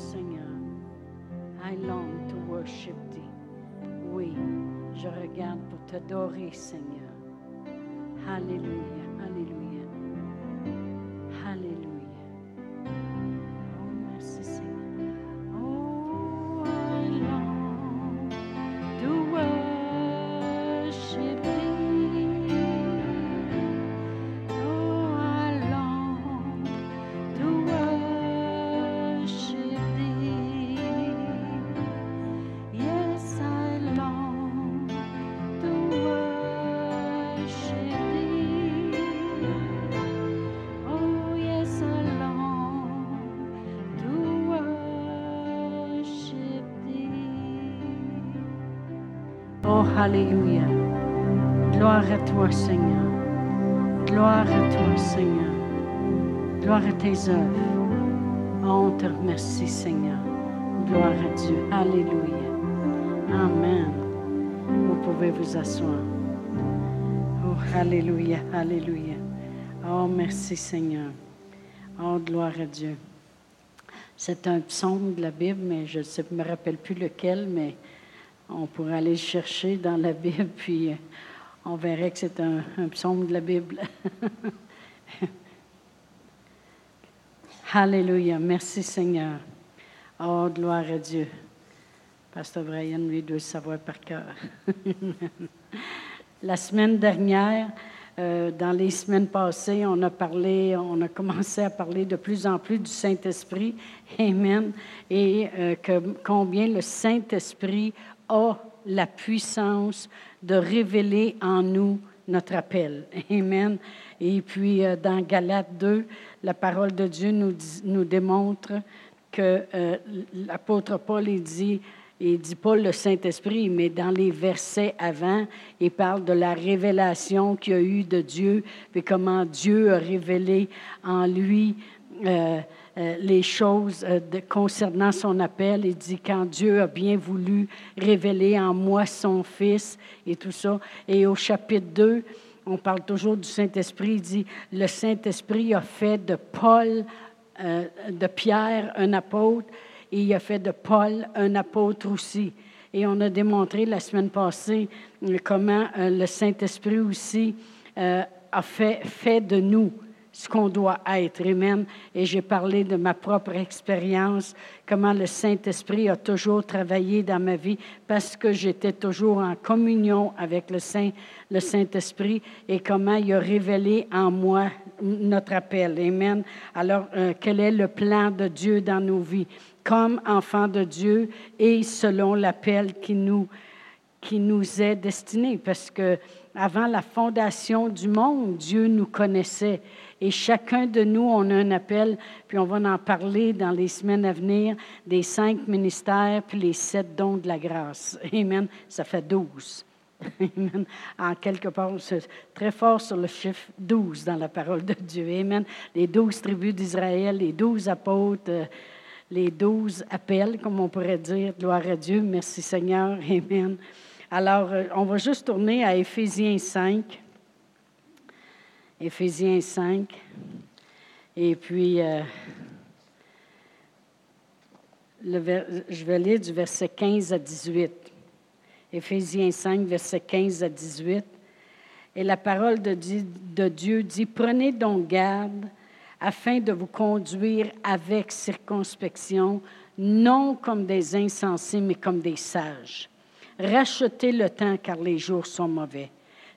Seigneur. I long to worship thee. Oui, je regarde pour t'adorer, Seigneur. Alléluia. Alléluia. Gloire à toi, Seigneur. Gloire à toi, Seigneur. Gloire à tes œuvres. On te remercie, Seigneur. Gloire à Dieu. Alléluia. Amen. Vous pouvez vous asseoir. Oh, Alléluia, Alléluia. Oh, merci, Seigneur. Oh, gloire à Dieu. C'est un psaume de la Bible, mais je ne me rappelle plus lequel, mais on pourrait aller le chercher dans la Bible, puis euh, on verrait que c'est un, psaume de la Bible. Alléluia. Merci Seigneur. Oh, gloire à Dieu. Pasteur Brian, lui, doit savoir par cœur. La semaine dernière, euh, dans les semaines passées, on a parlé, on a commencé à parler de plus en plus du Saint-Esprit. Amen. Et euh, combien le Saint-Esprit a la puissance de révéler en nous notre appel. Amen. Et puis, euh, dans Galates 2, la parole de Dieu nous, démontre que euh, l'apôtre Paul, il dit, il dit pas le Saint-Esprit, mais dans les versets avant, il parle de la révélation qu'il y a eu de Dieu, puis comment Dieu a révélé en lui euh, euh, les choses euh, concernant son appel. Il dit quand Dieu a bien voulu révéler en moi son Fils et tout ça. Et au chapitre 2, on parle toujours du Saint-Esprit. Il dit le Saint-Esprit a fait de Paul, euh, de Pierre, un apôtre, et il a fait de Paul un apôtre aussi. Et on a démontré la semaine passée comment le Saint-Esprit aussi a fait de nous ce qu'on doit être. Amen. Et j'ai parlé de ma propre expérience, comment le Saint-Esprit a toujours travaillé dans ma vie parce que j'étais toujours en communion avec le Saint, le Saint-Esprit et comment il a révélé en moi notre appel. Amen. Alors, euh, quel est le plan de Dieu dans nos vies? Comme enfants de Dieu et selon l'appel qui nous, qui nous est destiné, parce que avant la fondation du monde, Dieu nous connaissait. Et chacun de nous, on a un appel, puis on va en parler dans les semaines à venir, des cinq ministères, puis les sept dons de la grâce. Amen. Ça fait douze. Amen. En quelque part, c'est très fort sur le chiffre 12 dans la parole de Dieu. Amen. Les douze tribus d'Israël, les douze apôtres, euh, les douze appels, comme on pourrait dire. Gloire à Dieu. Merci Seigneur. Amen. Alors, euh, on va juste tourner à Éphésiens 5. Éphésiens 5. Et puis, euh, je vais lire du verset 15 à 18. Éphésiens 5, verset 15 à 18. Et la parole de Dieu dit, prenez donc garde afin de vous conduire avec circonspection, non comme des insensés, mais comme des sages. Rachetez le temps car les jours sont mauvais.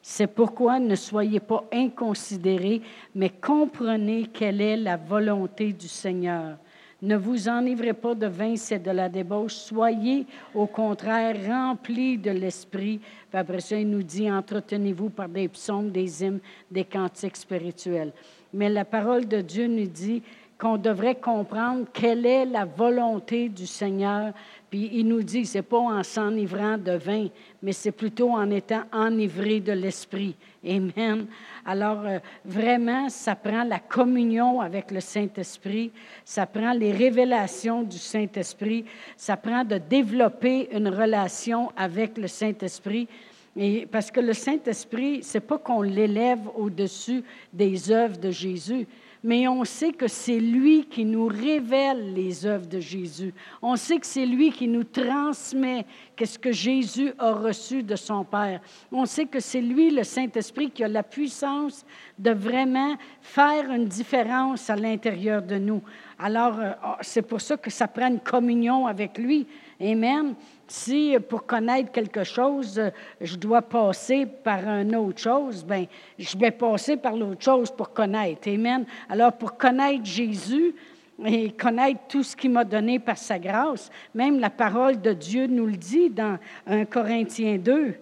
C'est pourquoi ne soyez pas inconsidérés, mais comprenez quelle est la volonté du Seigneur. Ne vous enivrez pas de vin, c'est de la débauche. Soyez au contraire remplis de l'Esprit. Après ça, il nous dit, entretenez-vous par des psaumes, des hymnes, des cantiques spirituels. Mais la parole de Dieu nous dit qu'on devrait comprendre quelle est la volonté du Seigneur. Puis il nous dit, c'est pas en s'enivrant de vin, mais c'est plutôt en étant enivré de l'Esprit. Amen. Alors, euh, vraiment, ça prend la communion avec le Saint-Esprit, ça prend les révélations du Saint-Esprit, ça prend de développer une relation avec le Saint-Esprit. Et parce que le Saint-Esprit, c'est pas qu'on l'élève au-dessus des œuvres de Jésus, mais on sait que c'est lui qui nous révèle les œuvres de Jésus. On sait que c'est lui qui nous transmet qu'est-ce que Jésus a reçu de son Père. On sait que c'est lui, le Saint-Esprit, qui a la puissance de vraiment faire une différence à l'intérieur de nous. Alors, euh, oh, c'est pour ça que ça prend une communion avec lui. Amen. Si pour connaître quelque chose, je dois passer par une autre chose, ben, je vais passer par l'autre chose pour connaître. Amen. Alors, pour connaître Jésus, et connaître tout ce qu'il m'a donné par sa grâce. Même la parole de Dieu nous le dit dans 1 Corinthiens 2.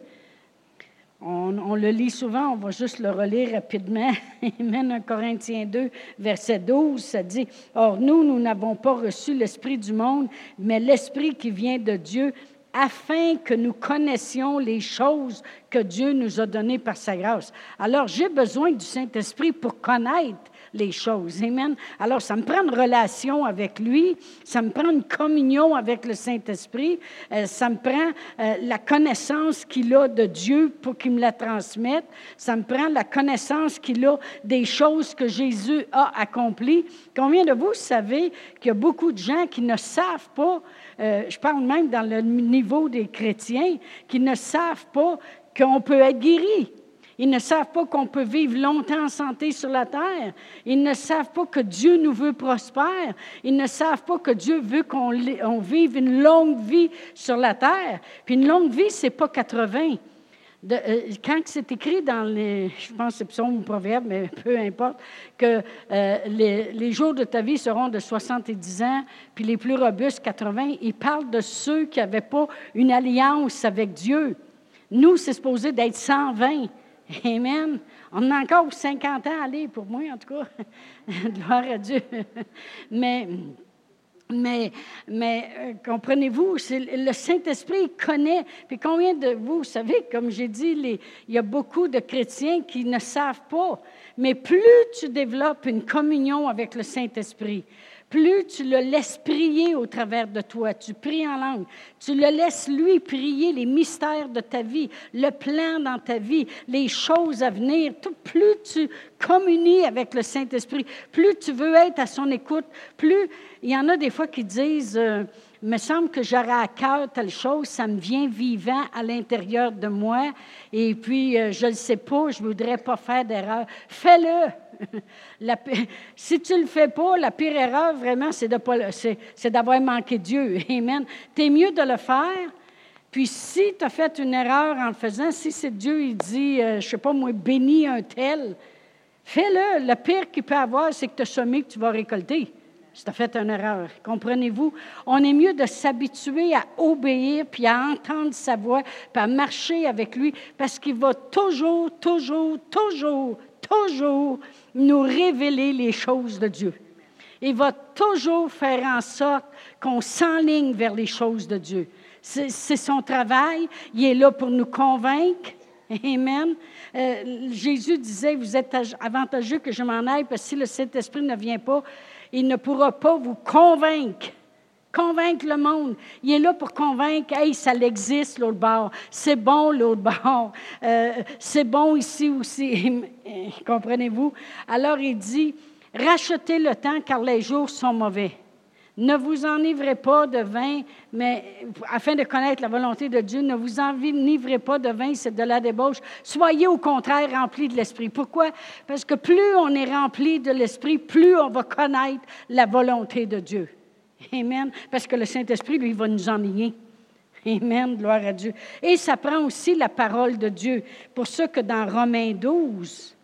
On, le lit souvent, on va juste le relire rapidement. Amen. 1 Corinthiens 2, verset 12, ça dit, Or nous, nous n'avons pas reçu l'Esprit du monde, mais l'Esprit qui vient de Dieu, afin que nous connaissions les choses que Dieu nous a données par sa grâce. Alors, j'ai besoin du Saint-Esprit pour connaître les choses. Amen. Alors, ça me prend une relation avec lui, ça me prend une communion avec le Saint-Esprit, euh, ça me prend euh, la connaissance qu'il a de Dieu pour qu'il me la transmette, ça me prend la connaissance qu'il a des choses que Jésus a accomplies. Combien de vous savez qu'il y a beaucoup de gens qui ne savent pas, euh, je parle même dans le niveau des chrétiens, qui ne savent pas qu'on peut être guéri? Ils ne savent pas qu'on peut vivre longtemps en santé sur la terre. Ils ne savent pas que Dieu nous veut prospère. Ils ne savent pas que Dieu veut qu'on vive une longue vie sur la terre. Puis une longue vie, c'est pas 80. Euh, quand c'est écrit dans les, je pense que c'est psaume ou proverbe, mais peu importe, que euh, les, les, jours de ta vie seront de 70 ans, puis les plus robustes 80, il parle de ceux qui n'avaient pas une alliance avec Dieu. Nous, c'est supposé d'être 120. Amen. On a encore 50 ans à aller, pour moi en tout cas. Gloire à Dieu. Mais, mais, mais euh, comprenez-vous, le Saint-Esprit connaît. Puis combien de vous, vous savez, comme j'ai dit, il y a beaucoup de chrétiens qui ne savent pas. Mais plus tu développes une communion avec le Saint-Esprit, plus tu le laisses prier au travers de toi, tu pries en langue, tu le laisses lui prier les mystères de ta vie, le plan dans ta vie, les choses à venir, plus tu communies avec le Saint-Esprit, plus tu veux être à son écoute, plus il y en a des fois qui disent, euh, me semble que j'aurais à cœur telle chose, ça me vient vivant à l'intérieur de moi, et puis euh, je ne sais pas, je ne voudrais pas faire d'erreur. Fais-le. si tu le fais pas, la pire erreur, vraiment, c'est, d'avoir manqué Dieu. Amen. Tu es mieux de le faire. Puis si tu as fait une erreur en le faisant, si c'est Dieu, il dit, euh, je ne sais pas moi, bénis un tel, fais-le. Le pire qu'il peut avoir, c'est que tu as semé que tu vas récolter. Si tu as fait une erreur. Comprenez-vous? On est mieux de s'habituer à obéir, puis à entendre sa voix, puis à marcher avec lui, parce qu'il va toujours, toujours, toujours, toujours nous révéler les choses de Dieu. Il va toujours faire en sorte qu'on s'enligne vers les choses de Dieu. C'est son travail. Il est là pour nous convaincre. Amen. Euh, Jésus disait, vous êtes avantageux que je m'en aille, parce que si le Saint-Esprit ne vient pas, il ne pourra pas vous convaincre. Convaincre le monde. Il est là pour convaincre, hey, ça existe l'autre bord. C'est bon l'autre bord. Euh, c'est bon ici aussi. Comprenez-vous? Alors il dit, rachetez le temps car les jours sont mauvais. Ne vous enivrez pas de vin, mais afin de connaître la volonté de Dieu, ne vous enivrez pas de vin, c'est de la débauche. Soyez au contraire remplis de l'Esprit. Pourquoi? Parce que plus on est rempli de l'Esprit, plus on va connaître la volonté de Dieu. Amen. Parce que le Saint-Esprit, lui, va nous enligner. Amen. Gloire à Dieu. Et ça prend aussi la parole de Dieu. Pour ça que dans Romains 12,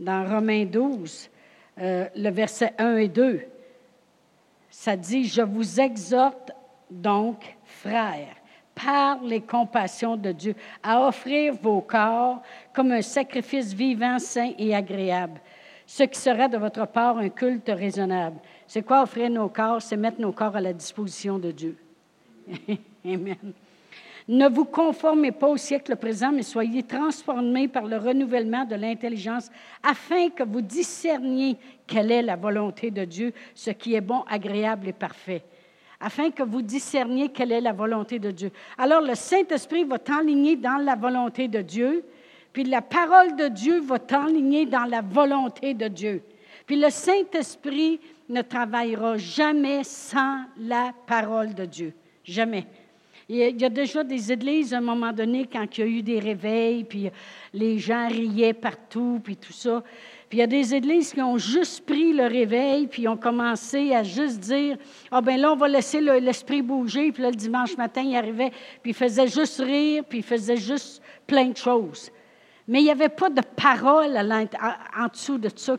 dans Romains 12, euh, le verset 1 et 2, ça dit, je vous exhorte donc, frères, par les compassions de Dieu, à offrir vos corps comme un sacrifice vivant, saint et agréable, ce qui sera de votre part un culte raisonnable. C'est quoi offrir nos corps? C'est mettre nos corps à la disposition de Dieu. Amen. Ne vous conformez pas au siècle présent, mais soyez transformés par le renouvellement de l'intelligence, afin que vous discerniez quelle est la volonté de Dieu, ce qui est bon, agréable et parfait. afin que vous discerniez quelle est la volonté de Dieu. Alors le Saint-Esprit va t'enligner dans la volonté de Dieu, puis la parole de Dieu va t'enligner dans la volonté de Dieu. Puis le Saint-Esprit ne travaillera jamais sans la parole de Dieu. Jamais. Il y a déjà des églises, à un moment donné, quand il y a eu des réveils, puis les gens riaient partout, puis tout ça. Puis il y a des églises qui ont juste pris le réveil, puis ont commencé à juste dire Ah, ben là, on va laisser l'esprit bouger. Puis le dimanche matin, il arrivait, puis il faisait juste rire, puis il faisait juste plein de choses. Mais il n'y avait pas de parole en dessous de ça.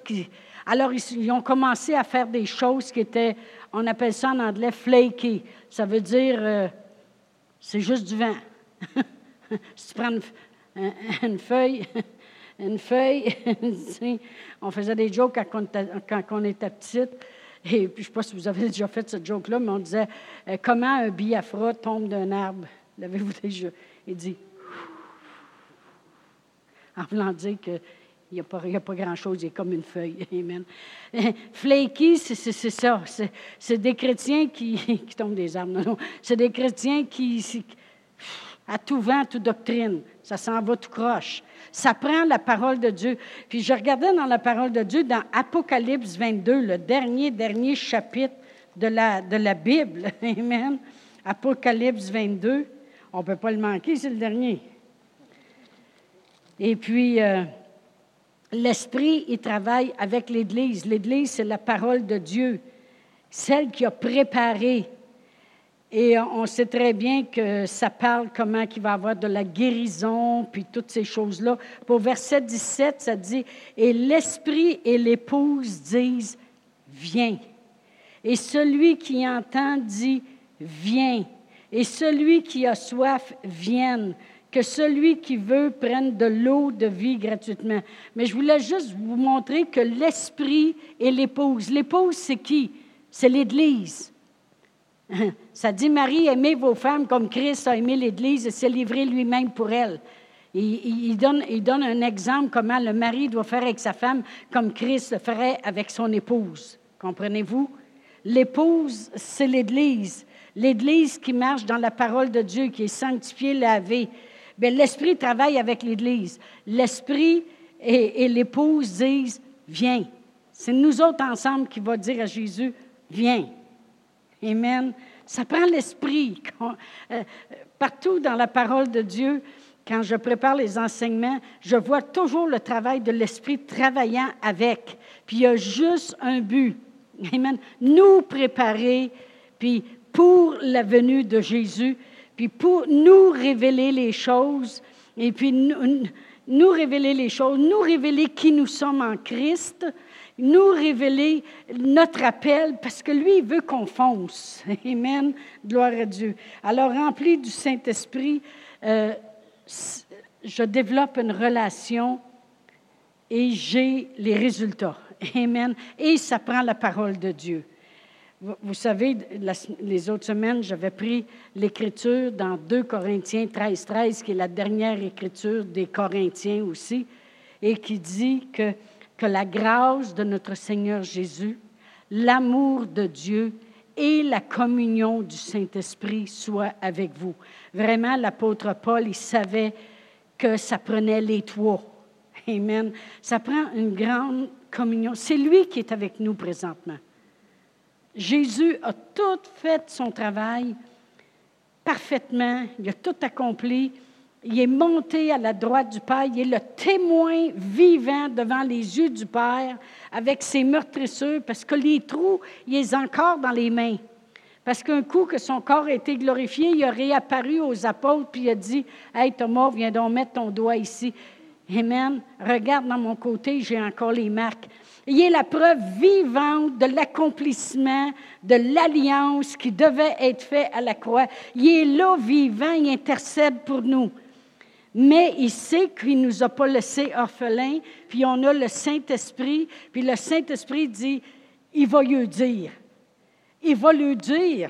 Alors, ils, ont commencé à faire des choses qui étaient, on appelle ça en anglais flaky. Ça veut dire. Euh, c'est juste du vent. si tu prends une, feuille, une feuille, on faisait des jokes quand on, était, petite. Et puis, je ne sais pas si vous avez déjà fait cette joke-là, mais on disait euh, Comment un biafra tombe d'un arbre? L'avez-vous déjà? Il dit En voulant dire qu'il n'y a pas, grand-chose, il est comme une feuille. Amen. Flaky, c'est ça. C'est des chrétiens qui, qui tombent des arbres. Non, C'est des chrétiens qui, à tout vent, toute doctrine, ça s'en va tout croche. Ça prend la parole de Dieu. Puis je regardais dans la parole de Dieu, dans Apocalypse 22, le dernier, dernier chapitre de la, de la Bible. Amen. Apocalypse 22. On ne peut pas le manquer, c'est le dernier. Et puis, euh, L'Esprit, il travaille avec l'Église. L'Église, c'est la parole de Dieu, celle qui a préparé. Et on sait très bien que ça parle comment il va y avoir de la guérison, puis toutes ces choses-là. Pour verset 17, ça dit, Et l'Esprit et l'Épouse disent, Viens. Et celui qui entend dit, Viens. Et celui qui a soif, vienne que celui qui veut prenne de l'eau de vie gratuitement. Mais je voulais juste vous montrer que l'esprit et l'épouse. L'épouse, c'est qui? C'est l'Église. Ça dit, Marie, aimez vos femmes comme Christ a aimé l'Église et s'est livré lui-même pour elle. Il, donne, il donne un exemple comment le mari doit faire avec sa femme comme Christ le ferait avec son épouse. Comprenez-vous? L'épouse, c'est l'Église. L'Église qui marche dans la parole de Dieu, qui est sanctifiée, lavée, Bien, l'Esprit travaille avec l'Église. L'Esprit et, l'épouse disent Viens. C'est nous autres ensemble qui va dire à Jésus Viens. Amen. Ça prend l'Esprit. Euh, partout dans la parole de Dieu, quand je prépare les enseignements, je vois toujours le travail de l'Esprit travaillant avec. Puis il y a juste un but. Amen. Nous préparer, puis pour la venue de Jésus, puis pour nous révéler les choses, et puis nous, révéler les choses, nous révéler qui nous sommes en Christ, nous révéler notre appel, parce que lui, il veut qu'on fonce. Amen. Gloire à Dieu. Alors, rempli du Saint-Esprit, euh, je développe une relation et j'ai les résultats. Amen. Et ça prend la parole de Dieu. Vous savez, les autres semaines, j'avais pris l'écriture dans 2 Corinthiens 13, 13, qui est la dernière écriture des Corinthiens aussi, et qui dit que, que la grâce de notre Seigneur Jésus, l'amour de Dieu et la communion du Saint-Esprit soient avec vous. Vraiment, l'apôtre Paul, il savait que ça prenait les trois. Amen. Ça prend une grande communion. C'est lui qui est avec nous présentement. Jésus a tout fait son travail parfaitement, il a tout accompli. Il est monté à la droite du Père, il est le témoin vivant devant les yeux du Père avec ses meurtrisseurs, parce que les trous, il est encore dans les mains. Parce qu'un coup que son corps a été glorifié, il a réapparu aux apôtres, puis il a dit Hey Thomas, viens donc mettre ton doigt ici. Amen. Regarde dans mon côté, j'ai encore les marques. Il est la preuve vivante de l'accomplissement de l'alliance qui devait être faite à la croix. Il est là vivant, il intercède pour nous. Mais il sait qu'il ne nous a pas laissés orphelins, puis on a le Saint-Esprit, puis le Saint-Esprit dit, il va lui dire. Il va lui dire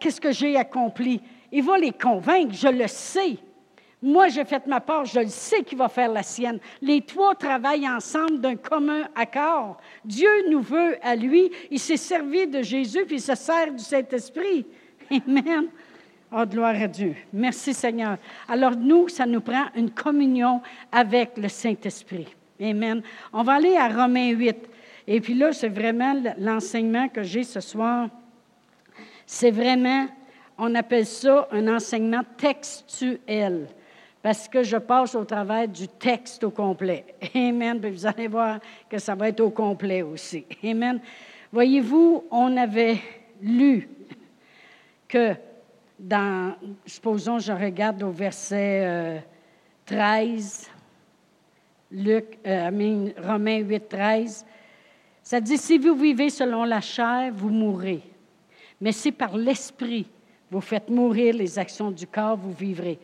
qu'est-ce que j'ai accompli? Il va les convaincre, je le sais. Moi, j'ai fait ma part, je le sais qu'il va faire la sienne. Les trois travaillent ensemble d'un commun accord. Dieu nous veut à lui. Il s'est servi de Jésus, puis il se sert du Saint-Esprit. Amen. Oh, gloire à Dieu. Merci Seigneur. Alors nous, ça nous prend une communion avec le Saint-Esprit. Amen. On va aller à Romains 8. Et puis là, c'est vraiment l'enseignement que j'ai ce soir. C'est vraiment, on appelle ça un enseignement textuel parce que je passe au travers du texte au complet. Amen. Puis vous allez voir que ça va être au complet aussi. Amen. Voyez-vous, on avait lu que dans, supposons, je regarde au verset 13, euh, Luc, euh, Romains 8, 13, ça dit, si vous vivez selon la chair, vous mourrez. Mais si par l'esprit, vous faites mourir les actions du corps, vous vivrez.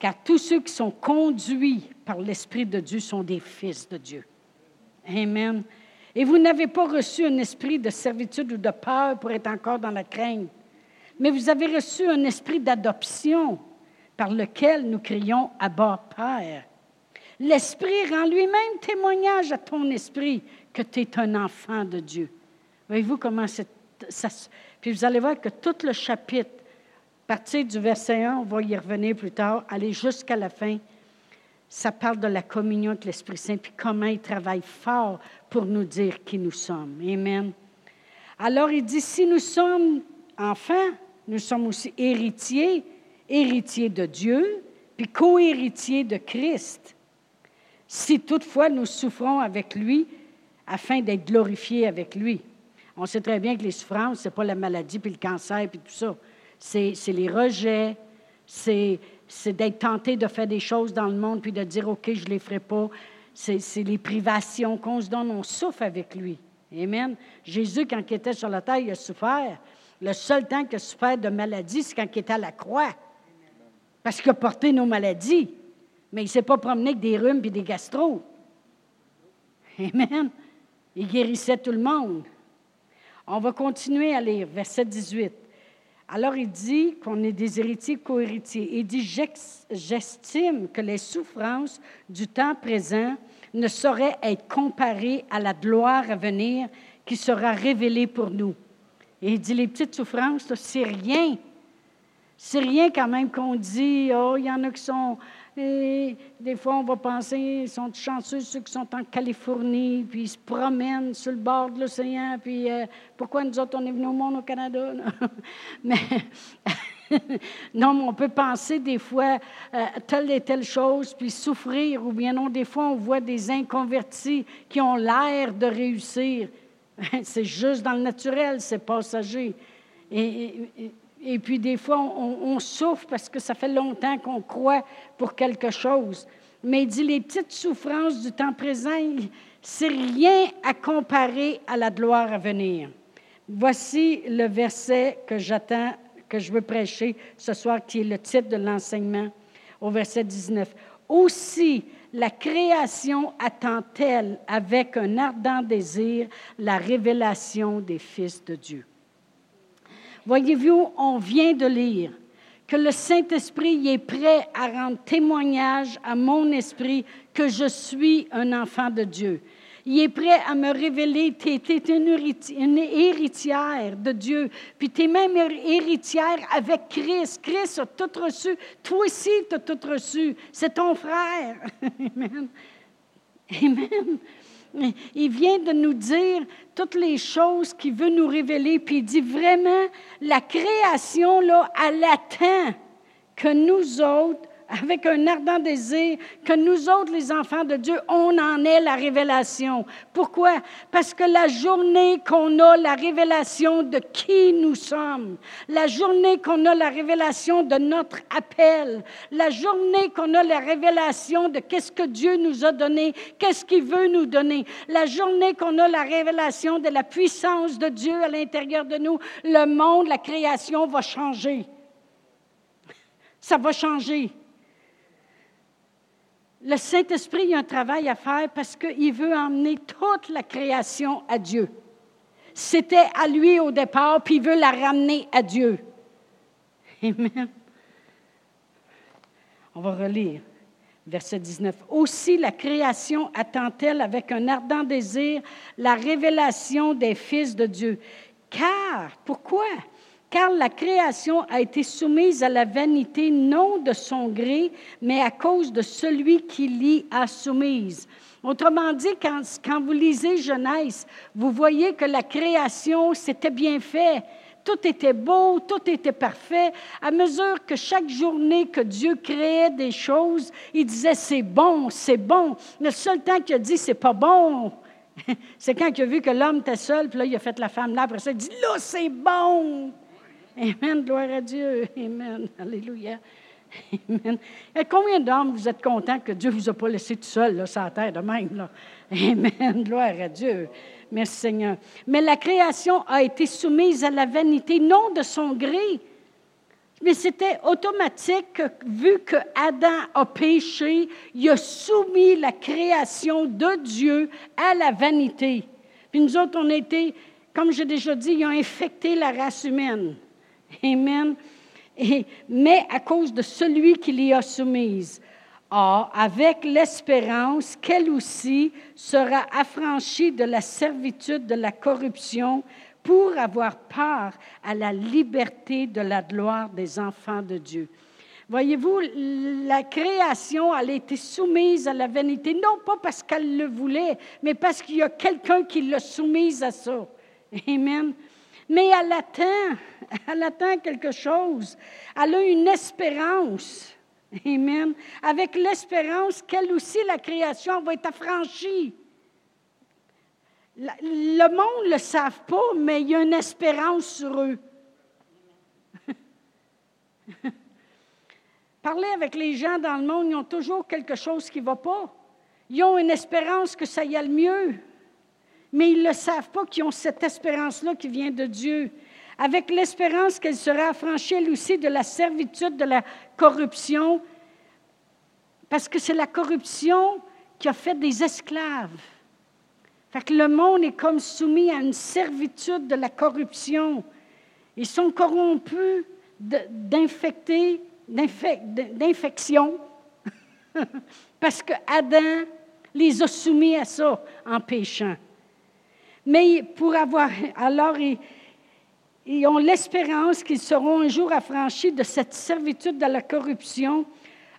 Car tous ceux qui sont conduits par l'Esprit de Dieu sont des fils de Dieu. Amen. Et vous n'avez pas reçu un esprit de servitude ou de peur pour être encore dans la crainte, mais vous avez reçu un esprit d'adoption par lequel nous crions Abba Père. L'Esprit rend lui-même témoignage à ton esprit que tu es un enfant de Dieu. Voyez-vous comment ça. Puis vous allez voir que tout le chapitre partir du verset 1, on va y revenir plus tard, aller jusqu'à la fin, ça parle de la communion avec l'Esprit Saint, puis comment il travaille fort pour nous dire qui nous sommes. Amen. Alors il dit, si nous sommes enfants, nous sommes aussi héritiers, héritiers de Dieu, puis co-héritiers de Christ. Si toutefois nous souffrons avec lui, afin d'être glorifiés avec lui. On sait très bien que les souffrances, ce n'est pas la maladie, puis le cancer, puis tout ça c'est les rejets, c'est d'être tenté de faire des choses dans le monde puis de dire, OK, je ne les ferai pas. C'est les privations qu'on se donne, on souffre avec lui. Amen. Jésus, quand il était sur la terre, il a souffert. Le seul temps qu'il a souffert de maladie, c'est quand il était à la croix. Parce qu'il a porté nos maladies. Mais il ne s'est pas promené avec des rhumes et des gastro. Amen. Il guérissait tout le monde. On va continuer à lire, verset 18. Alors il dit qu'on est des héritiers co-héritiers. Il dit, j'estime que les souffrances du temps présent ne sauraient être comparées à la gloire à venir qui sera révélée pour nous. Et il dit, les petites souffrances, c'est rien. C'est rien quand même qu'on dit, oh, il y en a qui sont et des fois, on va penser, ils sont chanceux ceux qui sont en Californie, puis ils se promènent sur le bord de l'océan, puis euh, pourquoi nous autres, on est venus au monde au Canada? mais non, mais on peut penser des fois euh, telle et telle chose, puis souffrir, ou bien non, des fois, on voit des inconvertis qui ont l'air de réussir. c'est juste dans le naturel, c'est passager. Puis des fois, on, souffre parce que ça fait longtemps qu'on croit pour quelque chose. Mais il dit, les petites souffrances du temps présent, c'est rien à comparer à la gloire à venir. Voici le verset que j'attends, que je veux prêcher ce soir, qui est le titre de l'enseignement, au verset 19. Aussi, la création attend-elle avec un ardent désir la révélation des fils de Dieu. Voyez-vous, on vient de lire que le Saint-Esprit est prêt à rendre témoignage à mon esprit que je suis un enfant de Dieu. Il est prêt à me révéler, tu es, une, héritière de Dieu, puis tu es même héritière avec Christ. Christ a tout reçu. Toi aussi, tu as tout reçu. C'est ton frère. Amen. Amen. Il vient de nous dire toutes les choses qu'il veut nous révéler, puis il dit vraiment, la création, là, elle attend que nous autres, avec un ardent désir que nous autres, les enfants de Dieu, on en ait la révélation. Pourquoi? Parce que la journée qu'on a la révélation de qui nous sommes, la journée qu'on a la révélation de notre appel, la journée qu'on a la révélation de qu'est-ce que Dieu nous a donné, qu'est-ce qu'il veut nous donner, la journée qu'on a la révélation de la puissance de Dieu à l'intérieur de nous, le monde, la création va changer. Ça va changer. Le Saint-Esprit a un travail à faire parce qu'il veut emmener toute la création à Dieu. C'était à lui au départ, puis il veut la ramener à Dieu. Amen. On va relire. Verset 19. Aussi la création attend-elle avec un ardent désir la révélation des fils de Dieu. Car, pourquoi? Car la création a été soumise à la vanité non de son gré, mais à cause de celui qui l'y a soumise. Autrement dit, quand, vous lisez Genèse, vous voyez que la création, c'était bien fait. Tout était beau, tout était parfait. À mesure que chaque journée que Dieu créait des choses, il disait c'est bon, c'est bon. Le seul temps qu'il a dit c'est pas bon, c'est quand il a vu que l'homme était seul, puis là, il a fait la femme là. Après ça, il dit là, c'est bon. Amen, gloire à Dieu. Amen, alléluia. Amen. Et combien d'hommes vous êtes contents que Dieu ne vous a pas laissé tout seul là, sur la terre de même? Là? Amen, gloire à Dieu. Merci Seigneur. Mais la création a été soumise à la vanité, non de son gré, mais c'était automatique, vu que Adam a péché, il a soumis la création de Dieu à la vanité. Puis nous autres, on a été, comme j'ai déjà dit, ils ont infecté la race humaine. Amen. mais à cause de celui qui l'y a soumise. Or, avec l'espérance qu'elle aussi sera affranchie de la servitude de la corruption pour avoir part à la liberté de la gloire des enfants de Dieu. Voyez-vous, la création, elle a été soumise à la vanité, non pas parce qu'elle le voulait, mais parce qu'il y a quelqu'un qui l'a soumise à ça. Amen. Mais elle attend, elle attend quelque chose. Elle a une espérance. Amen. Avec l'espérance qu'elle aussi, la création va être affranchie. Le monde ne le savent pas, mais il y a une espérance sur eux. Parlez avec les gens dans le monde, ils ont toujours quelque chose qui ne va pas. Ils ont une espérance que ça y le mieux, mais ils ne savent pas qu'ils ont cette espérance-là qui vient de Dieu. Avec l'espérance qu'elle sera affranchie, elle aussi, de la servitude, de la corruption, parce que c'est la corruption qui a fait des esclaves. Fait que le monde est comme soumis à une servitude de la corruption. Ils sont corrompus d'infectés, d'infection, parce que Adam les a soumis à ça en péchant. Mais pour avoir, alors ils ont l'espérance qu'ils seront un jour affranchis de cette servitude de la corruption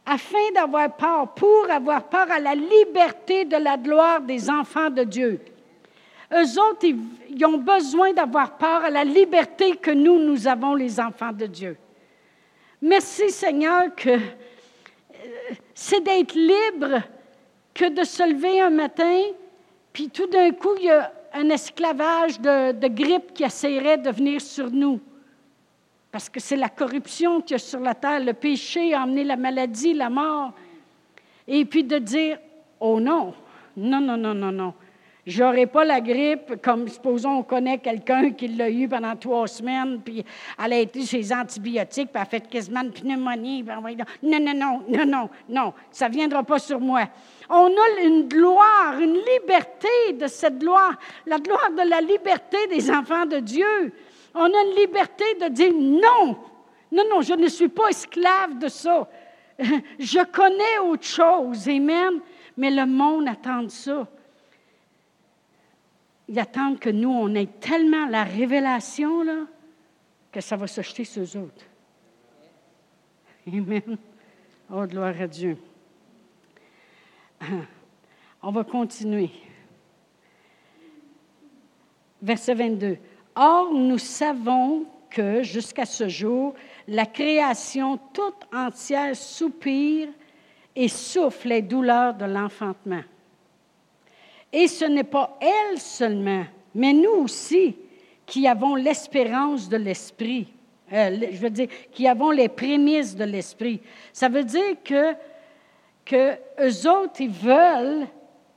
afin d'avoir part, pour avoir part à la liberté de la gloire des enfants de Dieu. Eux autres, ils, ont besoin d'avoir part à la liberté que nous, nous avons, les enfants de Dieu. Merci Seigneur que euh, c'est d'être libre que de se lever un matin, puis tout d'un coup, il y a un esclavage de, grippe qui essaierait de venir sur nous. Parce que c'est la corruption qu'il y a sur la terre, le péché a amené la maladie, la mort. Et puis de dire, oh non, non, non, non, non, non. J'aurai pas la grippe, comme supposons on connaît quelqu'un qui l'a eu pendant trois semaines, puis elle a été chez les antibiotiques, puis elle a fait quasiment une pneumonie. non, non, non, non, non, non, ça ne viendra pas sur moi. On a une gloire, une liberté de cette gloire, la gloire de la liberté des enfants de Dieu. On a une liberté de dire non. Non, non, je ne suis pas esclave de ça. Je connais autre chose, Amen. Mais le monde attend ça. Il attend que nous, on ait tellement la révélation, là, que ça va se jeter sur eux autres. Amen. Oh, gloire à Dieu. On va continuer. Verset 22. Or, nous savons que jusqu'à ce jour, la création toute entière soupire et souffle les douleurs de l'enfantement. Et ce n'est pas elle seulement, mais nous aussi qui avons l'espérance de l'esprit. Euh, je veux dire, qui avons les prémices de l'esprit. Ça veut dire que, que eux autres, ils veulent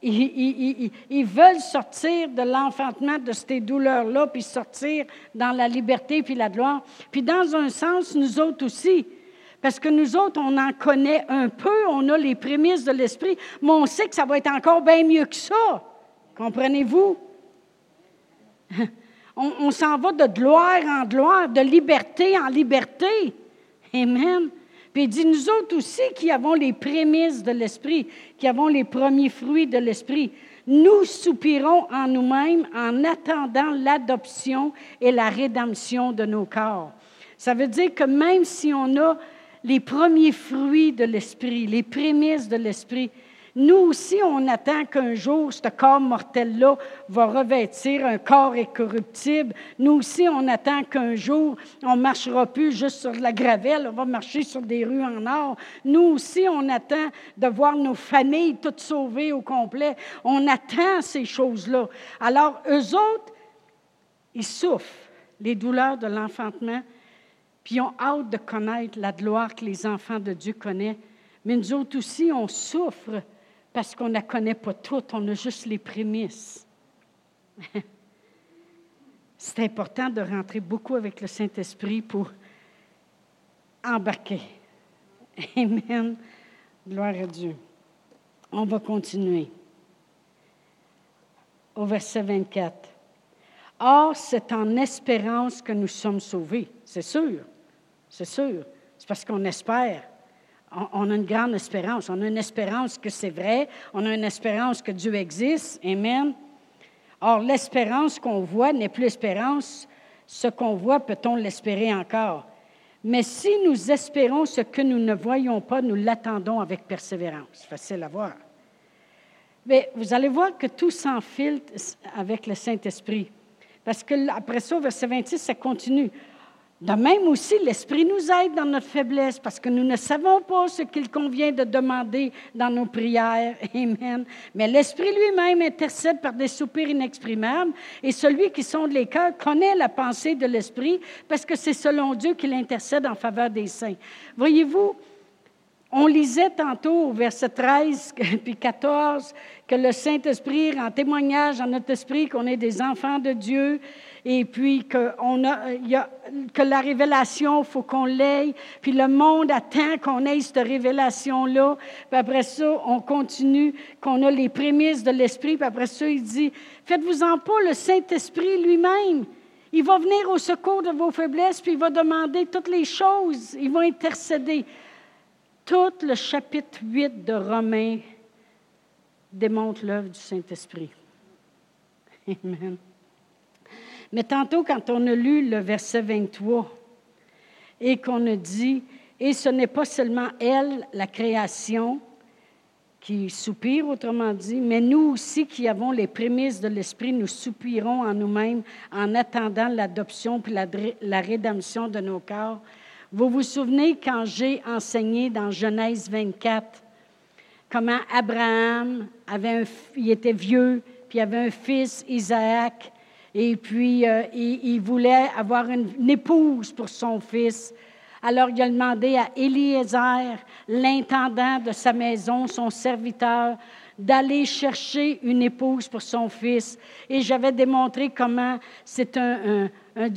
ils, veulent sortir de l'enfantement de ces douleurs-là, puis sortir dans la liberté puis la gloire. Puis dans un sens, nous autres aussi. Parce que nous autres, on en connaît un peu, on a les prémices de l'esprit, mais on sait que ça va être encore bien mieux que ça. Comprenez-vous? On, on s'en va de gloire en gloire, de liberté en liberté. Amen. Puis il dit, nous autres aussi qui avons les prémices de l'Esprit, qui avons les premiers fruits de l'Esprit, nous soupirons en nous-mêmes en attendant l'adoption et la rédemption de nos corps. Ça veut dire que même si on a les premiers fruits de l'Esprit, les prémices de l'Esprit, nous aussi, on attend qu'un jour, ce corps mortel-là va revêtir un corps incorruptible. Nous aussi, on attend qu'un jour, on ne marchera plus juste sur la gravelle, on va marcher sur des rues en or. Nous aussi, on attend de voir nos familles toutes sauvées au complet. On attend ces choses-là. Alors, eux autres, ils souffrent les douleurs de l'enfantement, puis ils ont hâte de connaître la gloire que les enfants de Dieu connaissent. Mais nous autres aussi, on souffre parce qu'on ne la connaît pas toutes, on a juste les prémices. C'est important de rentrer beaucoup avec le Saint-Esprit pour embarquer. Amen. Gloire à Dieu. On va continuer. Au verset 24. Or, c'est en espérance que nous sommes sauvés. C'est sûr. C'est sûr. C'est parce qu'on espère on a une grande espérance. On a une espérance que c'est vrai. On a une espérance que Dieu existe. Amen. Or, l'espérance qu'on voit n'est plus l'espérance. Ce qu'on voit, peut-on l'espérer encore? Mais si nous espérons ce que nous ne voyons pas, nous l'attendons avec persévérance. Facile à voir. Mais vous allez voir que tout s'enfiltre avec le Saint-Esprit. Parce que après ça, verset 26, ça continue. De même aussi, l'Esprit nous aide dans notre faiblesse parce que nous ne savons pas ce qu'il convient de demander dans nos prières. Amen. Mais l'Esprit lui-même intercède par des soupirs inexprimables et celui qui sonde les cœurs connaît la pensée de l'Esprit parce que c'est selon Dieu qu'il intercède en faveur des saints. Voyez-vous, on lisait tantôt au verset 13 puis 14 que le Saint-Esprit rend témoignage dans notre esprit qu'on est des enfants de Dieu et puis que, on a, y a, que la révélation, il faut qu'on l'ait, puis le monde attend qu'on ait cette révélation-là, puis après ça, on continue, qu'on a les prémices de l'Esprit, puis après ça, il dit, faites-vous-en pas, le Saint-Esprit lui-même, il va venir au secours de vos faiblesses, puis il va demander toutes les choses, il va intercéder. Tout le chapitre 8 de Romains démontre l'œuvre du Saint-Esprit. Amen. Mais tantôt, quand on a lu le verset 23 et qu'on a dit, et ce n'est pas seulement elle, la création, qui soupire, autrement dit, mais nous aussi qui avons les prémices de l'Esprit, nous soupirons en nous-mêmes en attendant l'adoption puis la, rédemption de nos corps. Vous vous souvenez quand j'ai enseigné dans Genèse 24 comment Abraham avait un, il était vieux, puis il avait un fils, Isaac, et puis, euh, il, voulait avoir une, épouse pour son fils. Alors, il a demandé à Eliezer, l'intendant de sa maison, son serviteur, d'aller chercher une épouse pour son fils. Et j'avais démontré comment c'est un, un,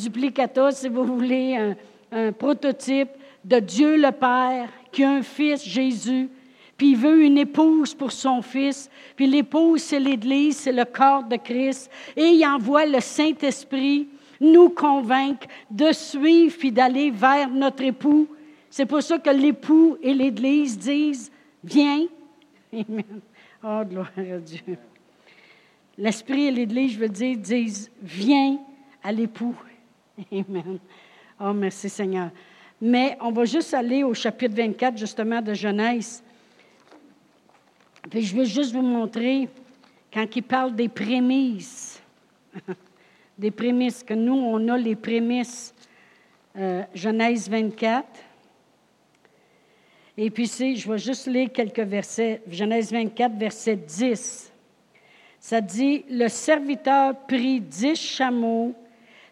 si vous voulez, un prototype de Dieu le Père qui a un fils, Jésus, puis il veut une épouse pour son fils, puis l'épouse, c'est l'Église, c'est le corps de Christ, et il envoie le Saint-Esprit nous convaincre de suivre puis d'aller vers notre époux. C'est pour ça que l'époux et l'Église disent, viens. Amen. Oh, gloire à Dieu. L'Esprit et l'Église, je veux dire, disent, viens à l'époux. Amen. Oh, merci Seigneur. Mais on va juste aller au chapitre 24, justement, de Genèse je veux juste vous montrer, quand il parle des prémices, des prémices, que nous, on a les prémices, euh, Genèse 24. Et puis, je vais juste lire quelques versets. Genèse 24, verset 10. Ça dit Le serviteur prit dix chameaux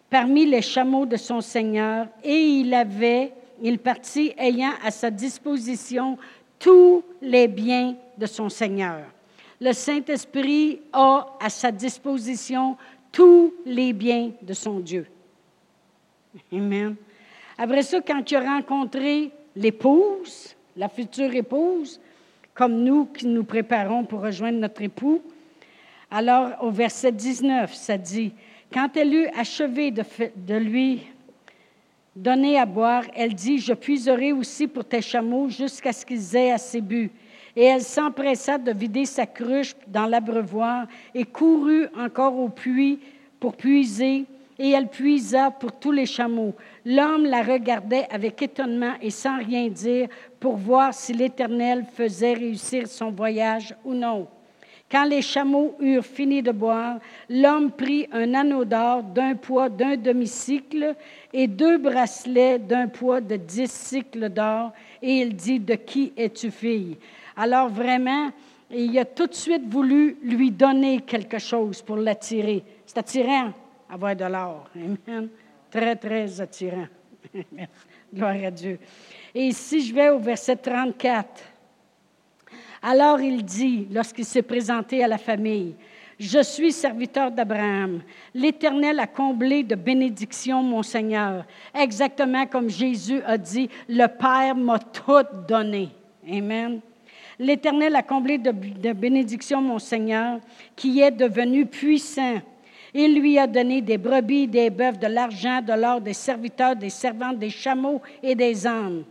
parmi les chameaux de son Seigneur, et il avait, il partit ayant à sa disposition tous les biens de son Seigneur. Le Saint-Esprit a à sa disposition tous les biens de son Dieu. Amen. Après ça, quand tu as rencontré l'épouse, la future épouse, comme nous qui nous préparons pour rejoindre notre époux, alors au verset 19, ça dit, quand elle eut achevé de, de lui donner à boire. Elle dit, je puiserai aussi pour tes chameaux jusqu'à ce qu'ils aient assez bu. Et elle s'empressa de vider sa cruche dans l'abreuvoir et courut encore au puits pour puiser, et elle puisa pour tous les chameaux. L'homme la regardait avec étonnement et sans rien dire pour voir si l'Éternel faisait réussir son voyage ou non. Quand les chameaux eurent fini de boire, l'homme prit un anneau d'or d'un poids d'un demi-cycle et deux bracelets d'un poids de dix cycles d'or, et il dit, De qui es-tu fille? Alors vraiment, il a tout de suite voulu lui donner quelque chose pour l'attirer. C'est attirant, avoir de l'or. Amen. Très, très attirant. Gloire à Dieu. Et si je vais au verset 34, alors il dit, lorsqu'il s'est présenté à la famille, Je suis serviteur d'Abraham. L'Éternel a comblé de bénédictions mon Seigneur. Exactement comme Jésus a dit, le Père m'a tout donné. Amen. L'Éternel a comblé de, bénédictions mon Seigneur, qui est devenu puissant. Il lui a donné des brebis, des bœufs, de l'argent, de l'or, des serviteurs, des servantes, des chameaux et des âmes.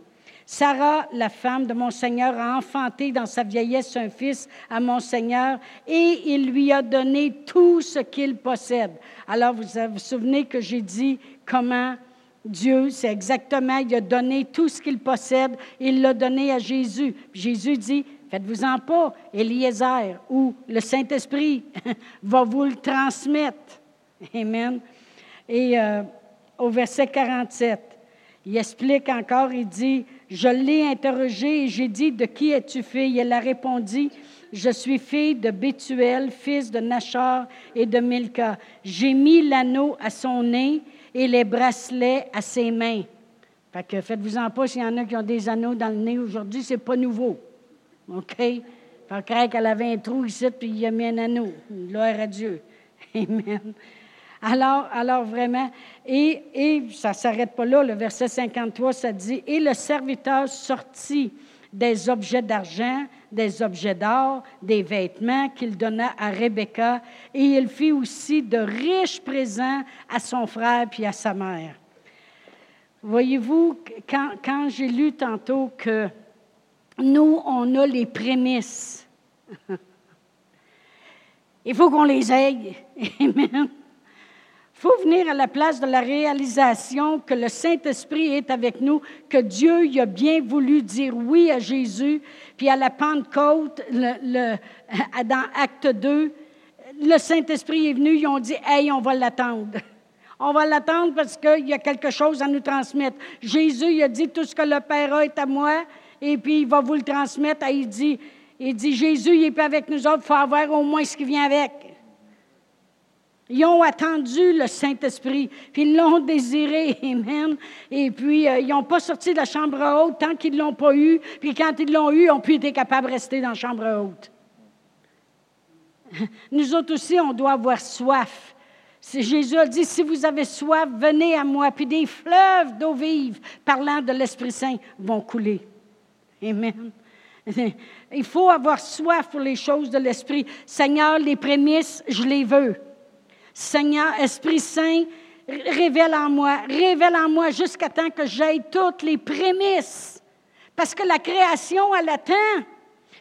Sarah, la femme de mon Seigneur, a enfanté dans sa vieillesse un fils à mon Seigneur et il lui a donné tout ce qu'il possède. Alors, vous vous souvenez que j'ai dit comment Dieu, c'est exactement, il a donné tout ce qu'il possède, il l'a donné à Jésus. Jésus dit, faites-vous-en pas, Eliezer ou le Saint-Esprit va vous le transmettre. Amen. Et euh, au verset 47, il explique encore, il dit, je l'ai interrogée et j'ai dit, De qui es-tu fille? Elle a répondu, Je suis fille de Bethuel, fils de Nachar et de Milka. J'ai mis l'anneau à son nez et les bracelets à ses mains. Fait que faites-vous-en pas s'il y en a qui ont des anneaux dans le nez aujourd'hui, c'est pas nouveau. OK? Fait qu'elle avait un trou ici, puis il a mis un anneau. Gloire à Dieu. Amen. Alors, alors vraiment, et, ça ne s'arrête pas là, le verset 53, ça dit, Et le serviteur sortit des objets d'argent, des objets d'or, des vêtements qu'il donna à Rebecca, et il fit aussi de riches présents à son frère puis à sa mère. Voyez-vous, quand, quand j'ai lu tantôt que nous, on a les prémices, il faut qu'on les aille. Amen. Il faut venir à la place de la réalisation que le Saint-Esprit est avec nous, que Dieu y a bien voulu dire oui à Jésus. Puis à la Pentecôte, dans Acte 2, le Saint-Esprit est venu, ils ont dit Hey, on va l'attendre. On va l'attendre parce qu'il y a quelque chose à nous transmettre. Jésus, il a dit Tout ce que le Père a est à moi, et puis il va vous le transmettre. il dit, il dit Jésus, il est pas avec nous autres, il faut avoir au moins ce qui vient avec. Ils ont attendu le Saint-Esprit, puis ils l'ont désiré, Amen. Et puis, euh, ils n'ont pas sorti de la chambre haute tant qu'ils ne l'ont pas eu, puis quand ils l'ont eu, ils ont pu être capables de rester dans la chambre haute. Nous autres aussi, on doit avoir soif. Jésus a dit, si vous avez soif, venez à moi, puis des fleuves d'eau vive, parlant de l'Esprit Saint, vont couler. Amen. Il faut avoir soif pour les choses de l'Esprit. Seigneur, les prémices, je les veux. Seigneur, Esprit Saint, révèle en moi, révèle en moi jusqu'à temps que j'aie toutes les prémices. Parce que la création, elle attend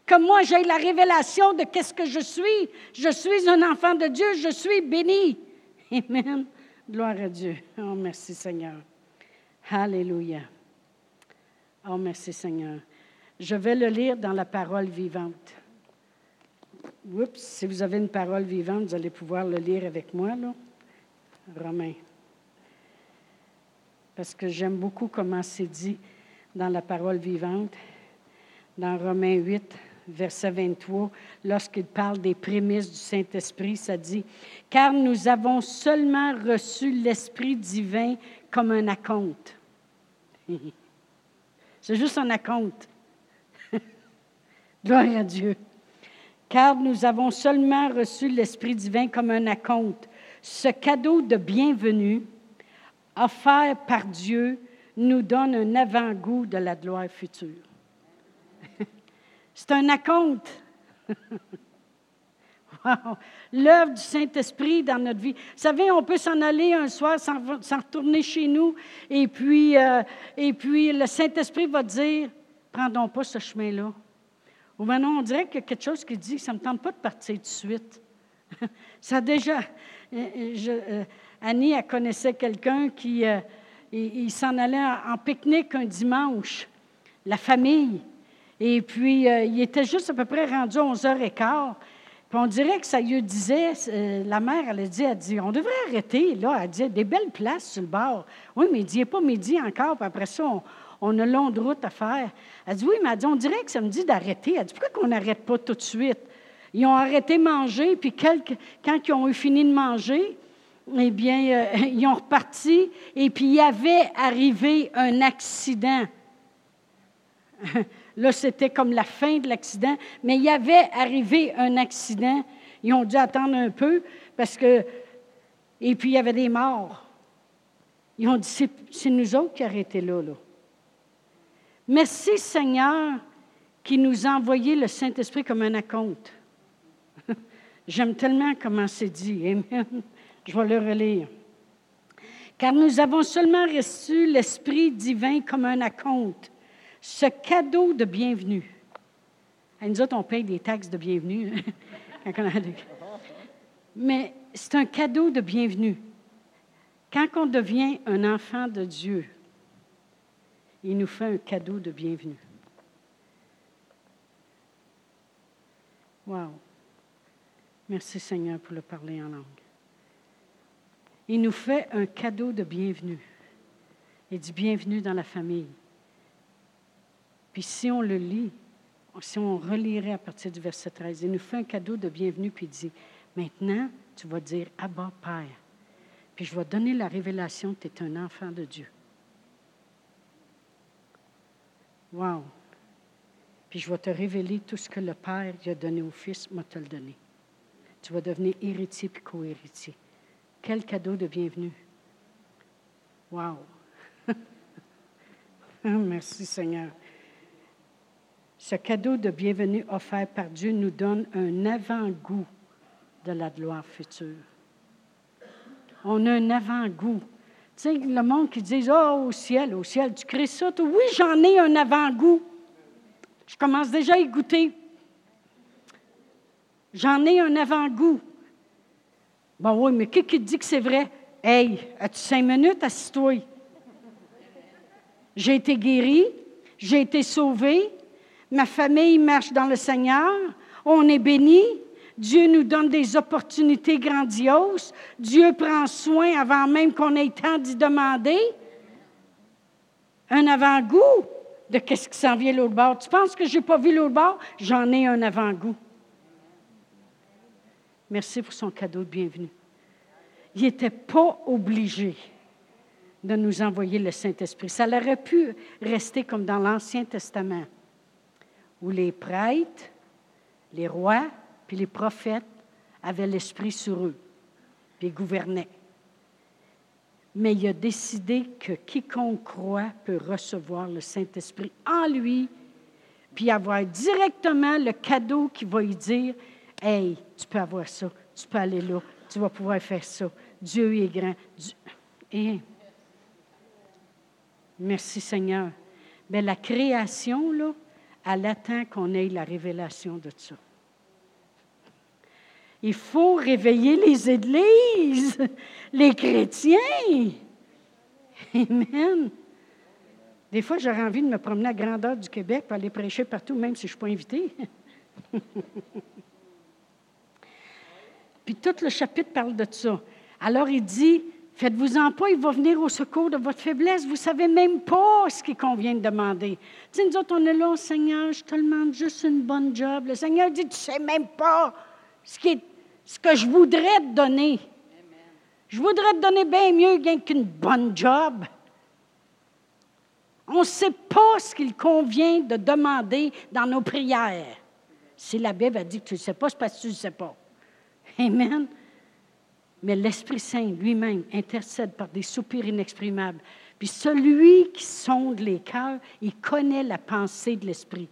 que moi j'aie la révélation de qu'est-ce que je suis. Je suis un enfant de Dieu, je suis béni. Amen. Gloire à Dieu. Oh, merci Seigneur. Alléluia. Oh, merci Seigneur. Je vais le lire dans la parole vivante. Oups, si vous avez une parole vivante, vous allez pouvoir le lire avec moi, là. Romain. Parce que j'aime beaucoup comment c'est dit dans la parole vivante. Dans Romains 8, verset 23, lorsqu'il parle des prémices du Saint-Esprit, ça dit Car nous avons seulement reçu l'Esprit divin comme un acompte. C'est juste un acompte. Gloire à Dieu car nous avons seulement reçu l'Esprit divin comme un acompte. Ce cadeau de bienvenue offert par Dieu nous donne un avant-goût de la gloire future. C'est un acompte. L'œuvre du Saint-Esprit dans notre vie. Vous savez, on peut s'en aller un soir, s'en retourner chez nous, et puis, euh, et puis le Saint-Esprit va dire, prendons pas ce chemin-là. Ou maintenant, on dirait qu'il y a quelque chose qui dit, ça ne me tente pas de partir tout de suite. ça a déjà... Euh, euh, Annie, elle connaissait quelqu'un qui il, s'en allait en, pique-nique un dimanche, la famille. Et puis, il était juste à peu près rendu 11h15 on dirait que ça lui disait, euh, la mère, elle a dit, elle dit, on devrait arrêter, là. Elle dit, des belles places sur le bord. Oui, mais il dit, pas midi encore, puis après ça, on, a une longue route à faire. Elle dit, oui, mais elle dit, on dirait que ça me dit d'arrêter. Elle dit, pourquoi qu'on n'arrête pas tout de suite? Ils ont arrêté de manger, puis quand ils ont eu fini de manger, eh bien, euh, ils ont reparti, et puis il y avait arrivé un accident. Là, c'était comme la fin de l'accident, mais il y avait arrivé un accident. Ils ont dû attendre un peu parce que. Et puis, il y avait des morts. Ils ont dit c'est nous autres qui arrêtons là, là. Merci, Seigneur, qui nous a envoyé le Saint-Esprit comme un acompte. J'aime tellement comment c'est dit. Amen. Je vais le relire. Car nous avons seulement reçu l'Esprit divin comme un acompte ce cadeau de bienvenue. nous autres, on paye des taxes de bienvenue. Hein, Mais c'est un cadeau de bienvenue. Quand on devient un enfant de Dieu, il nous fait un cadeau de bienvenue. Wow. Merci Seigneur pour le parler en langue. Il nous fait un cadeau de bienvenue. Il dit bienvenue dans la famille. Puis si on le lit, si on relirait à partir du verset 13, il nous fait un cadeau de bienvenue, puis il dit, maintenant, tu vas dire, Abba, Père. Puis je vais donner la révélation que tu es un enfant de Dieu. Wow! Puis je vais te révéler tout ce que le Père a donné au Fils, moi te le donner. Tu vas devenir héritier puis co-héritier. Quel cadeau de bienvenue. Wow! Merci Seigneur. Ce cadeau de bienvenue offert par Dieu nous donne un avant-goût de la gloire future. On a un avant-goût. Tu sais, le monde qui dit Oh, au ciel, au ciel, tu crées ça. Oui, j'en ai un avant-goût. Je commence déjà à y goûter. J'en ai un avant-goût. Bon, oui, mais qui te dit que c'est vrai? Hey, as-tu cinq minutes? Assis-toi? J'ai été guéri, j'ai été sauvé, Ma famille marche dans le Seigneur. On est béni. Dieu nous donne des opportunités grandioses. Dieu prend soin avant même qu'on ait temps d'y demander. Un avant-goût de qu'est-ce qui s'en vient l'autre bord. Tu penses que je n'ai pas vu l'autre bord? J'en ai un avant-goût. Merci pour son cadeau de bienvenue. Il n'était pas obligé de nous envoyer le Saint-Esprit. Ça aurait pu rester comme dans l'Ancien Testament où les prêtres, les rois, puis les prophètes avaient l'Esprit sur eux, puis gouvernaient. Mais il a décidé que quiconque croit peut recevoir le Saint-Esprit en lui, puis avoir directement le cadeau qui va lui dire Hey, tu peux avoir ça, tu peux aller là, tu vas pouvoir faire ça. Dieu est grand. Et... Merci Seigneur. Mais la création, là, elle attend qu'on ait la révélation de ça. Il faut réveiller les églises, les chrétiens. Amen. Des fois, j'aurais envie de me promener à grandeur du Québec pour aller prêcher partout, même si je ne suis pas invité. Puis tout le chapitre parle de ça. Alors il dit, Faites-vous-en pas, il va venir au secours de votre faiblesse. Vous ne savez même pas ce qu'il convient de demander. Tu sais, nous autres, on est là, Seigneur, je te demande juste une bonne job. Le Seigneur dit, tu ne sais même pas ce, que je voudrais te donner. Je voudrais te donner bien mieux qu'une bonne job. On ne sait pas ce qu'il convient de demander dans nos prières. Si la Bible a dit que tu ne sais pas, c'est parce que tu ne sais pas. Amen mais l'Esprit Saint lui-même intercède par des soupirs inexprimables. Puis celui qui sonde les cœurs, il connaît la pensée de l'Esprit.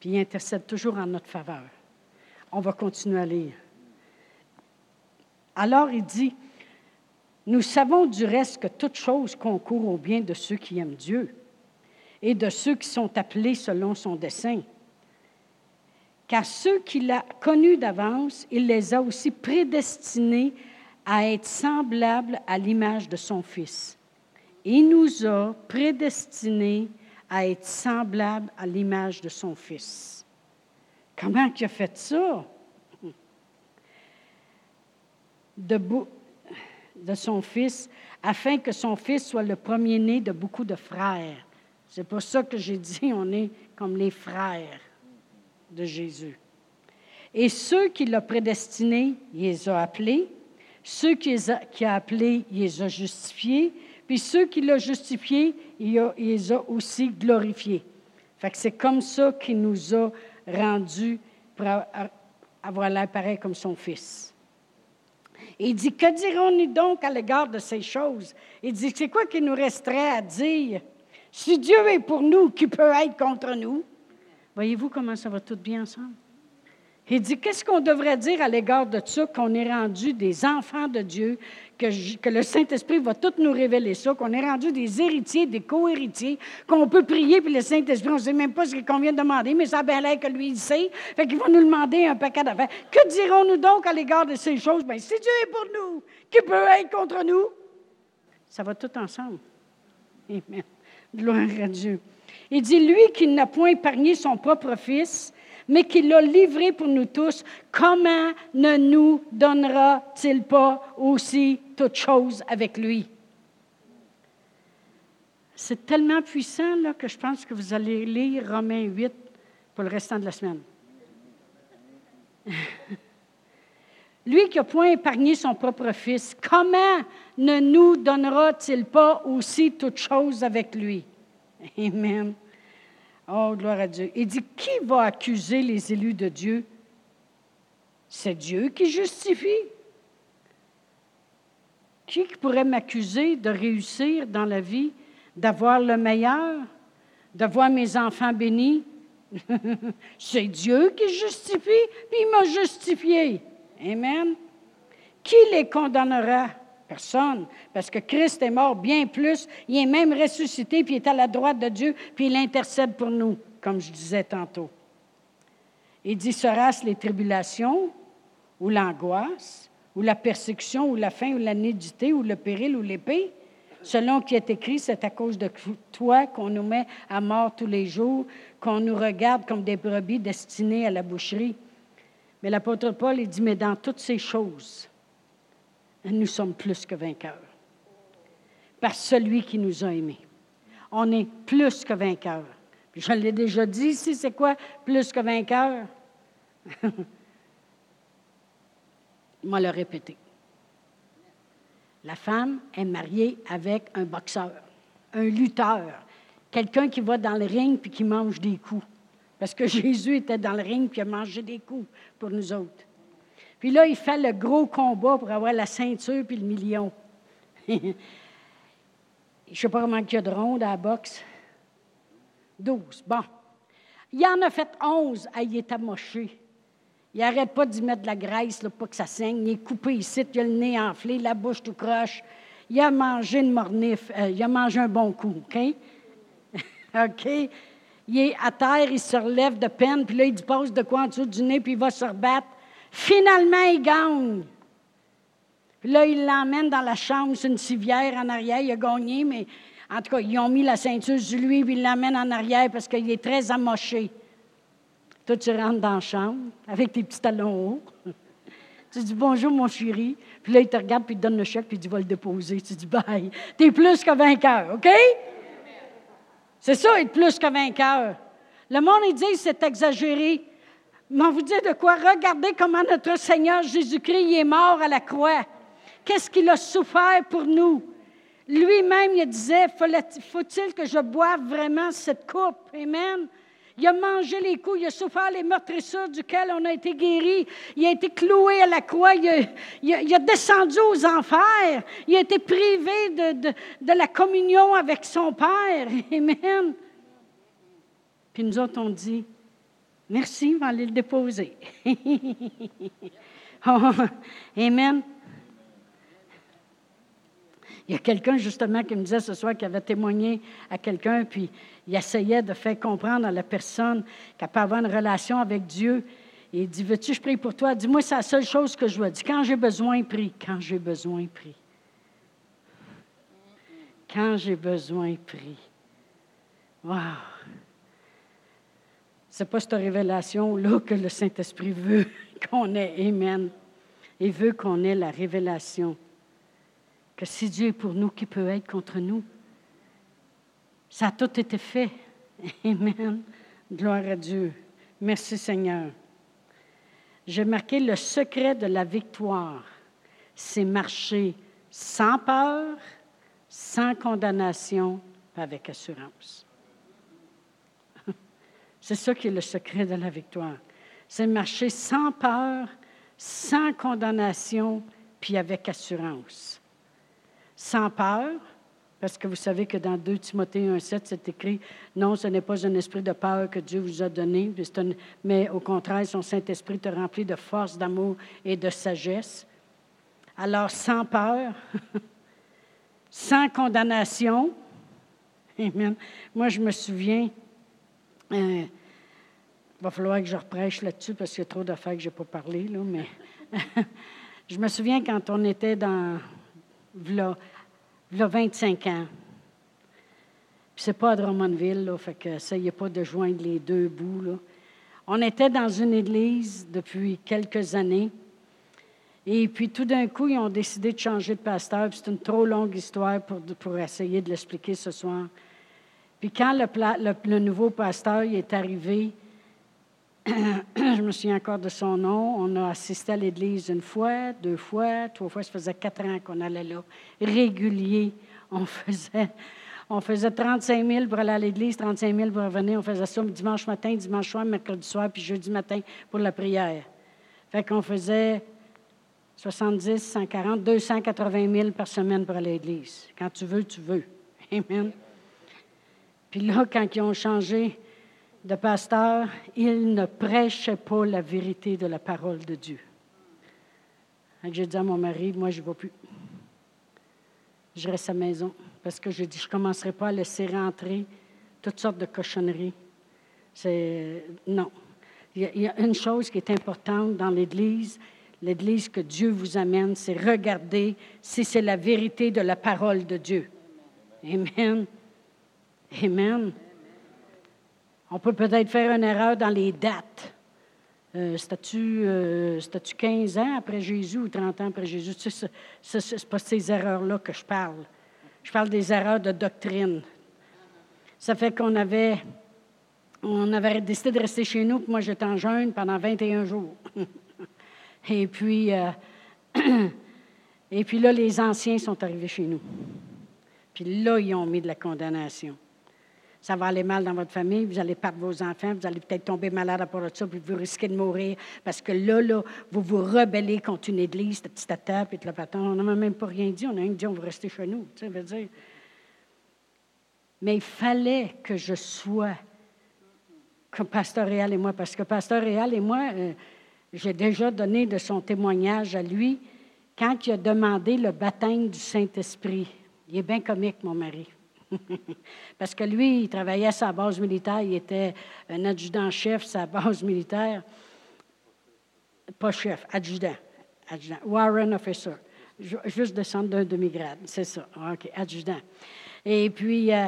Puis il intercède toujours en notre faveur. On va continuer à lire. Alors il dit, nous savons du reste que toute chose concourt au bien de ceux qui aiment Dieu et de ceux qui sont appelés selon son dessein. Car ceux qu'il a connus d'avance, il les a aussi prédestinés à être semblables à l'image de son Fils. Il nous a prédestinés à être semblables à l'image de son Fils. Comment il a fait ça? De, de son Fils, afin que son Fils soit le premier-né de beaucoup de frères. C'est pour ça que j'ai dit, on est comme les frères de Jésus. Et ceux qui l'ont prédestiné, il les a appelés. Ceux qui a, appelés, il les a justifiés. Puis ceux qui l'ont justifié, il, les a aussi glorifiés. Fait que c'est comme ça qu'il nous a rendus pour avoir l'air pareil comme son Fils. il dit, que dirons-nous donc à l'égard de ces choses? Il dit, c'est quoi qu'il nous resterait à dire? Si Dieu est pour nous, qui peut être contre nous? Voyez-vous comment ça va tout bien ensemble? Il dit, qu'est-ce qu'on devrait dire à l'égard de ça, qu'on est rendu des enfants de Dieu, que, que le Saint-Esprit va tout nous révéler ça, qu'on est rendu des héritiers, des co-héritiers, qu'on peut prier, puis le Saint-Esprit, on ne sait même pas ce qu'on vient de demander, mais ça a que lui, il sait, fait qu'il va nous demander un paquet d'affaires. Que dirons-nous donc à l'égard de ces choses? Bien, si Dieu est pour nous, qui peut être contre nous? Ça va tout ensemble. Amen. Gloire à Dieu. Il dit, lui qui n'a point épargné son propre Fils, mais qui l'a livré pour nous tous, comment ne nous donnera-t-il pas aussi toute chose avec lui? C'est tellement puissant là, que je pense que vous allez lire Romains 8 pour le restant de la semaine. Lui qui n'a point épargné son propre Fils, comment ne nous donnera-t-il pas aussi toute chose avec lui? Amen. Oh, gloire à Dieu. Il dit, qui va accuser les élus de Dieu? C'est Dieu qui justifie. Qui pourrait m'accuser de réussir dans la vie, d'avoir le meilleur, de voir mes enfants bénis? C'est Dieu qui justifie, puis il m'a justifié. Amen. Qui les condamnera? Personne. Parce que Christ est mort bien plus. Il est même ressuscité, puis il est à la droite de Dieu, puis il intercède pour nous, comme je disais tantôt. Il dit, sera-ce les tribulations, ou l'angoisse, ou la persécution, ou la faim, ou la nudité, ou le péril, ou l'épée? Selon qui est écrit, c'est à cause de toi qu'on nous met à mort tous les jours, qu'on nous regarde comme des brebis destinées à la boucherie. Mais l'apôtre Paul, il dit, mais dans toutes ces choses, nous sommes plus que vainqueurs. Par celui qui nous a aimés. On est plus que vainqueurs. je l'ai déjà dit ici, c'est quoi plus que vainqueur? Moi, le répéter. La femme est mariée avec un boxeur, un lutteur, quelqu'un qui va dans le ring puis qui mange des coups. Parce que Jésus était dans le ring puis a mangé des coups pour nous autres. Puis là, il fait le gros combat pour avoir la ceinture puis le million. Je ne sais pas comment il y a de rondes à la boxe. Douze. Bon. Il en a fait onze. à il est amoché. Il n'arrête pas d'y mettre de la graisse pour que ça saigne. Il est coupé ici, il a le nez enflé, la bouche tout croche. Il a mangé une mornif. Euh, il a mangé un bon coup, OK? OK? Il est à terre, il se relève de peine, puis là, il passe de quoi en dessous du nez, puis il va se rebattre. Finalement, il gagne. Puis là, il l'emmène dans la chambre, c'est une civière en arrière. Il a gagné, mais en tout cas, ils ont mis la ceinture sur lui, puis ils l'emmènent en arrière parce qu'il est très amoché. Toi, tu rentres dans la chambre avec tes petits talons hauts. Tu dis bonjour, mon chéri. Puis là, il te regarde, puis il te donne le chèque, puis il dit va le déposer. Tu dis bye. Tu es plus que vainqueur, OK? C'est ça, être plus que vainqueur. Le monde, il dit c'est exagéré. Mais vous dit de quoi? Regardez comment notre Seigneur Jésus-Christ est mort à la croix. Qu'est-ce qu'il a souffert pour nous? Lui-même, il disait, faut-il que je boive vraiment cette coupe? Amen. Il a mangé les coups, il a souffert les meurtrissures duquel on a été guéri. Il a été cloué à la croix, il a, descendu aux enfers. Il a été privé de, de la communion avec son Père. Amen. Puis nous autres, on dit, Merci, on va aller le déposer. Oh, amen. Il y a quelqu'un justement qui me disait ce soir qu'il avait témoigné à quelqu'un, puis il essayait de faire comprendre à la personne qu'elle peut avoir une relation avec Dieu. Il dit Veux-tu, je prie pour toi? Dis-moi, c'est la seule chose que je veux. Dis Quand j'ai besoin, prie. Quand j'ai besoin, prie. Quand j'ai besoin, prie. Wow! C'est pas cette révélation-là que le Saint-Esprit veut qu'on ait. Amen. Il veut qu'on ait la révélation que si Dieu est pour nous, qui peut être contre nous? Ça a tout été fait. Amen. Gloire à Dieu. Merci Seigneur. J'ai marqué le secret de la victoire. C'est marcher sans peur, sans condamnation, avec assurance. C'est ça qui est le secret de la victoire. C'est marcher sans peur, sans condamnation, puis avec assurance sans peur, parce que vous savez que dans 2 Timothée 1,7, c'est écrit Non, ce n'est pas un esprit de peur que Dieu vous a donné, mais au contraire, son Saint-Esprit te remplit de force, d'amour et de sagesse. Alors, sans peur, sans condamnation. Amen. Moi, je me souviens, il euh, va falloir que je reprêche là-dessus parce qu'il y a trop d'affaires que je n'ai pas parlé, là, mais je me souviens quand on était dans là, 25 ans. Puis c'est pas à Drummondville, là, fait que essayez pas de joindre les deux bouts. Là. On était dans une église depuis quelques années. Et puis tout d'un coup, ils ont décidé de changer de pasteur. C'est une trop longue histoire pour, pour essayer de l'expliquer ce soir. Puis quand le, le, le nouveau pasteur est arrivé, je me souviens encore de son nom. On a assisté à l'église une fois, deux fois, trois fois. Ça faisait quatre ans qu'on allait là. Régulier. On faisait, on faisait 35 000 pour aller à l'église, 35 000 pour revenir. On faisait ça dimanche matin, dimanche soir, mercredi soir, puis jeudi matin pour la prière. Fait qu'on faisait 70, 140, 280 000 par semaine pour aller à l'église. Quand tu veux, tu veux. Amen. Puis là, quand ils ont changé de pasteur, il ne prêchait pas la vérité de la parole de Dieu. J'ai dit à mon mari, moi, je ne vais plus. Je reste à la maison parce que dit, je ne commencerai pas à laisser rentrer toutes sortes de cochonneries. C'est non. Il y, a, une chose qui est importante dans l'Église, l'Église que Dieu vous amène, c'est regarder si c'est la vérité de la parole de Dieu. Amen. Amen. On peut peut-être faire une erreur dans les dates. Euh, C'était-tu 15 euh, ans après Jésus ou 30 ans après Jésus? Tu sais, ce n'est pas ces erreurs-là que je parle. Je parle des erreurs de doctrine. Ça fait qu'on avait, on avait décidé de rester chez nous, puis moi j'étais en jeûne pendant 21 jours. et, puis, euh, et puis là, les anciens sont arrivés chez nous. Puis là, ils ont mis de la condamnation ça va aller mal dans votre famille, vous allez perdre vos enfants, vous allez peut-être tomber malade à part de ça, puis vous risquez de mourir parce que là, là, vous vous rebellez contre une église, de petit à puis de la On n'a même pas rien dit, on a rien dit, on va rester chez nous. Tu sais. Mais il fallait que je sois comme Pasteur Réal et moi, parce que Pasteur Réal et moi, euh, j'ai déjà donné de son témoignage à lui quand il a demandé le baptême du Saint-Esprit. Il est bien comique, mon mari. Parce que lui, il travaillait à sa base militaire, il était un adjudant-chef sa base militaire. Pas chef, adjudant. Warren officer. Juste descendre d'un demi-grade, c'est ça. OK, adjudant. Et puis, euh,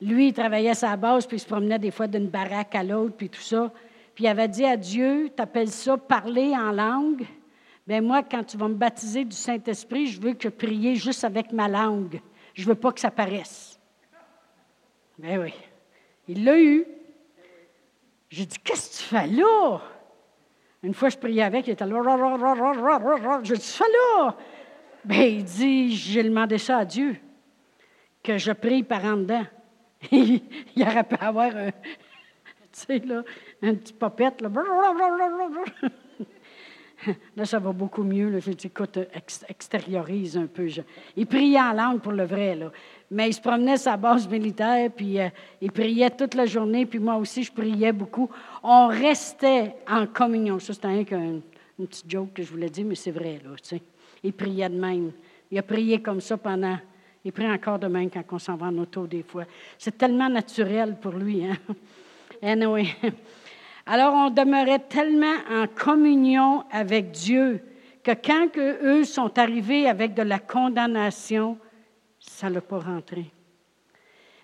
lui, il travaillait à sa base, puis il se promenait des fois d'une baraque à l'autre, puis tout ça. Puis il avait dit à Dieu, tu appelles ça parler en langue? Bien, moi, quand tu vas me baptiser du Saint-Esprit, je veux que je prie juste avec ma langue. Je ne veux pas que ça paraisse. Ben oui. Il l'a eu. J'ai dit, qu'est-ce que tu fais là? Une fois, je priais avec, il était là. J'ai dit, fais là? Ben, il dit, j'ai demandé ça à Dieu, que je prie par en dedans. il aurait pu avoir un, là, petit popette, là. Là, ça va beaucoup mieux. Là. J'ai dit, écoute, extériorise un peu. Il priait en langue pour le vrai, là. Mais il se promenait sa base militaire, puis euh, il priait toute la journée, puis moi aussi, je priais beaucoup. On restait en communion. Ça, c'était un, une petite joke que je voulais dire, mais c'est vrai, là, tu sais. Il priait de même. Il a prié comme ça pendant... Il prie encore de même quand on s'en va en auto des fois. C'est tellement naturel pour lui, hein? Anyway. Alors, on demeurait tellement en communion avec Dieu que quand eux sont arrivés avec de la condamnation, ça ne l'a pas rentré.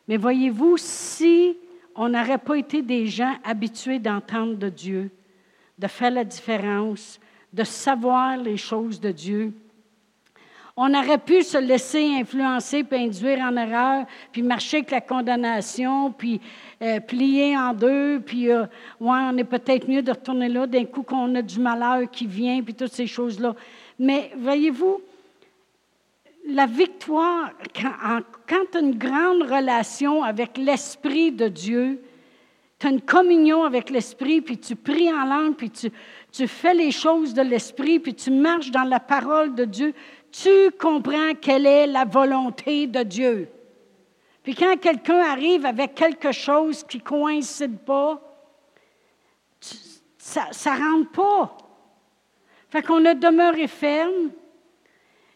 Mais voyez-vous, si on n'aurait pas été des gens habitués d'entendre de Dieu, de faire la différence, de savoir les choses de Dieu, on aurait pu se laisser influencer, puis induire en erreur, puis marcher avec la condamnation, puis euh, plier en deux, puis euh, ouais, on est peut-être mieux de retourner là d'un coup qu'on a du malheur qui vient, puis toutes ces choses-là. Mais voyez-vous, la victoire, quand, tu as une grande relation avec l'Esprit de Dieu, tu as une communion avec l'Esprit, puis tu pries en langue, puis tu fais les choses de l'Esprit, puis tu marches dans la parole de Dieu, tu comprends quelle est la volonté de Dieu? Puis quand quelqu'un arrive avec quelque chose qui ne coïncide pas, ça ne rentre pas. Fait qu'on a demeuré ferme.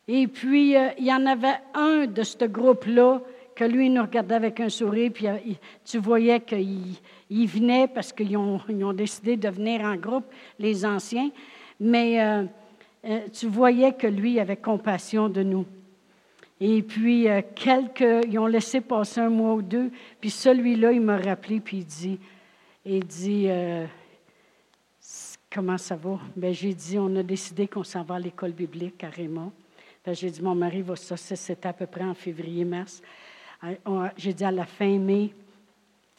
Et puis, euh, il y en avait un de ce groupe-là que lui, il nous regardait avec un sourire, puis euh, tu voyais qu'il il venait parce qu'ils ont, ont, décidé de venir en groupe, les anciens. Mais euh, tu voyais que lui avait compassion de nous. Et puis, euh, quelques, ils ont laissé passer un mois ou deux, puis celui-là, il m'a rappelé, puis il dit, il dit, euh, comment ça va? Ben, j'ai dit, on a décidé qu'on s'en va à l'école biblique à Raymond. Ben, j'ai dit, mon mari va ça, c'était à peu près en février-mars. J'ai dit, à la fin mai,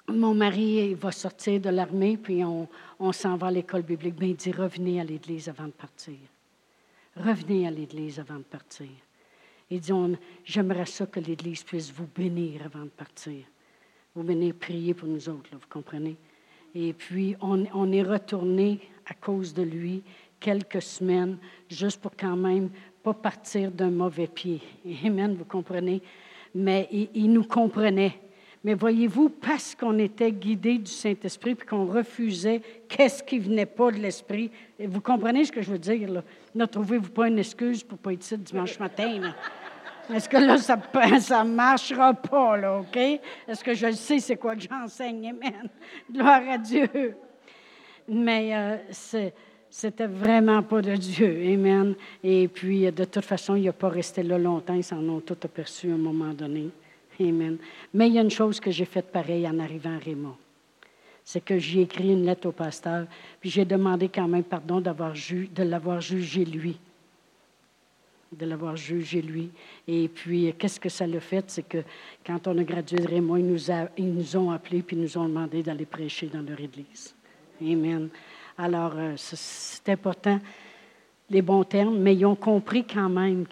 mon mari va sortir de l'armée, puis on, on s'en va à l'école biblique. Ben, il dit, revenez à l'église avant de partir. Revenez à l'Église avant de partir. Et disons, j'aimerais ça que l'Église puisse vous bénir avant de partir. Vous venez prier pour nous autres, vous comprenez? Et puis, on, on, est retourné à cause de lui quelques semaines, juste pour quand même pas partir d'un mauvais pied. Amen, vous comprenez? Mais il, il nous comprenait. Mais voyez-vous, parce qu'on était guidé du Saint-Esprit puis qu'on refusait qu'est-ce qui venait pas de l'Esprit, vous comprenez ce que je veux dire? Là? Ne trouvez-vous pas une excuse pour pas être ici dimanche matin? Est-ce que là, ça ne marchera pas, là, OK? Est-ce que je sais c'est quoi que j'enseigne? Amen? Gloire à Dieu. Mais euh, c'était vraiment pas de Dieu. Amen? Et puis, de toute façon, il n'a pas resté là longtemps. Ils s'en ont tout aperçu à un moment donné. Amen. Mais il y a une chose que j'ai faite pareil en arrivant à Raymond. C'est que j'ai écrit une lettre au pasteur, puis j'ai demandé quand même pardon d'avoir de l'avoir jugé lui. De l'avoir jugé lui. Et puis, qu'est-ce que ça l'a fait? C'est que quand on a gradué de Raymond, ils nous, ils nous ont appelés puis nous ont demandé d'aller prêcher dans leur église. Amen. Alors, euh, c'est important, les bons termes, mais ils ont compris quand même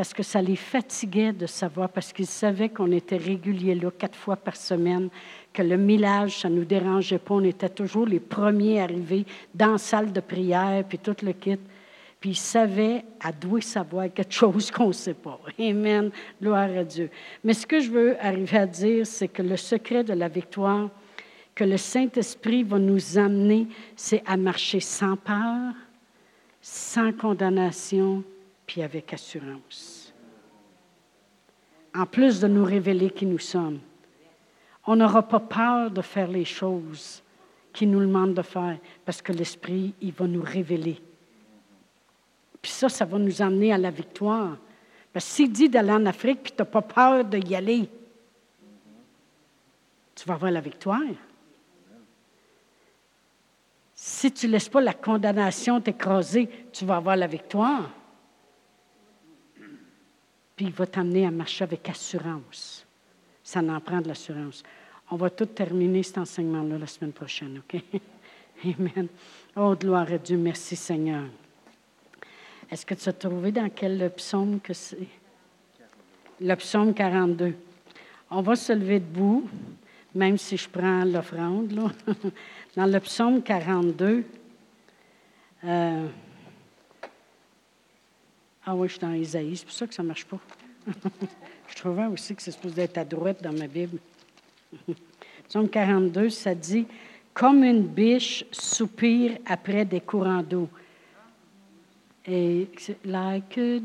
parce que ça les fatiguait de savoir, parce qu'ils savaient qu'on était réguliers là quatre fois par semaine, que le millage, ça ne nous dérangeait pas. On était toujours les premiers arrivés dans la salle de prière, puis tout le kit. Puis ils savaient, à douer savoir quelque chose qu'on ne sait pas. Amen. Gloire à Dieu. Mais ce que je veux arriver à dire, c'est que le secret de la victoire que le Saint-Esprit va nous amener, c'est à marcher sans peur, sans condamnation, puis avec assurance. En plus de nous révéler qui nous sommes, on n'aura pas peur de faire les choses qu'il nous demande de faire parce que l'Esprit, il va nous révéler. Puis ça, ça va nous amener à la victoire. Parce que s'il dit d'aller en Afrique, puis tu n'as pas peur d'y aller, tu vas avoir la victoire. Si tu ne laisses pas la condamnation t'écraser, tu vas avoir la victoire puis il va t'amener à marcher avec assurance. Ça en prend de l'assurance. On va tout terminer cet enseignement-là la semaine prochaine, OK? Amen. Oh, gloire à Dieu. Merci, Seigneur. Est-ce que tu as trouvé dans quel psaume que c'est? Le psaume 42. On va se lever debout, même si je prends l'offrande. Dans le psaume 42, euh, Ah oui, je suis dans Isaïe, c'est pour ça que ça ne marche pas. je trouvais aussi que c'est supposé d'être à droite dans ma Bible. Psaume 42, ça dit Comme une biche soupire après des courants d'eau. Et like a.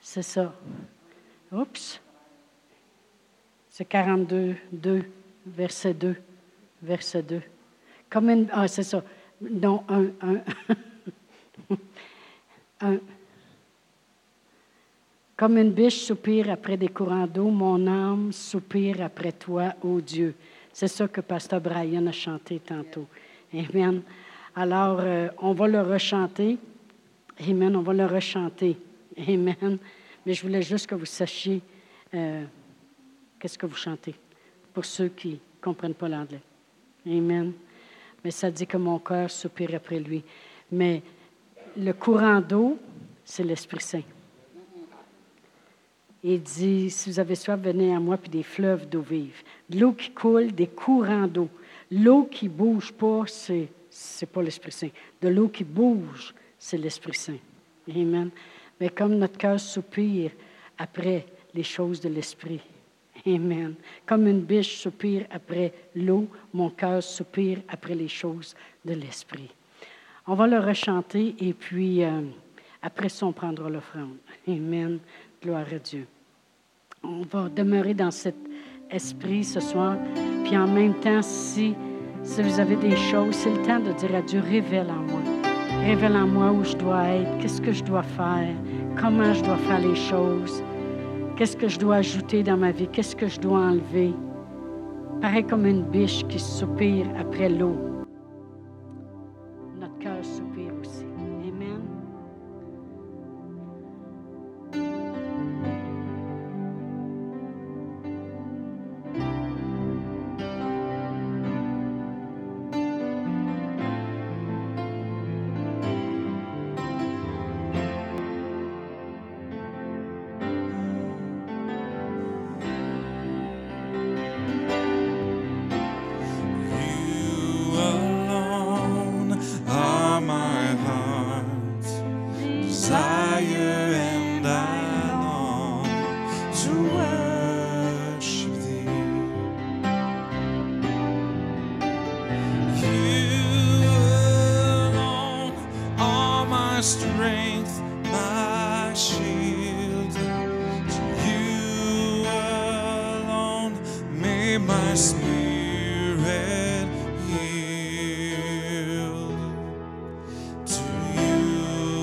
C'est ça. Oups. C'est 42, 2, verset 2. Verset 2. Comme une. Ah, c'est ça. Un. un. un. Comme une biche soupire après des courants d'eau, mon âme soupire après toi, ô Dieu. C'est ça que Pasteur Brian a chanté tantôt. Amen. Alors, euh, on va le rechanter. Amen. On va le rechanter. Amen. Mais je voulais juste que vous sachiez euh, qu'est-ce que vous chantez, pour ceux qui ne comprennent pas l'anglais. Amen. Mais ça dit que mon cœur soupire après lui. Mais le courant d'eau, c'est l'Esprit Saint. Il dit, si vous avez soif, venez à moi, puis des fleuves d'eau vive. L'eau qui coule, des courants d'eau. L'eau qui bouge pas, c'est, c'est pas l'Esprit Saint. De l'eau qui bouge, c'est l'Esprit Saint. Amen. Mais comme notre cœur soupire après les choses de l'Esprit. Amen. Comme une biche soupire après l'eau, mon cœur soupire après les choses de l'Esprit. On va le rechanter et puis euh, après ça, on prendra l'offrande. Amen. Gloire à Dieu. On va demeurer dans cet esprit ce soir. Puis en même temps, si, si vous avez des choses, c'est le temps de dire à Dieu, révèle en moi. Révèle en moi où je dois être, qu'est-ce que je dois faire, comment je dois faire les choses, qu'est-ce que je dois ajouter dans ma vie, qu'est-ce que je dois enlever? Pareil comme une biche qui soupire après l'eau.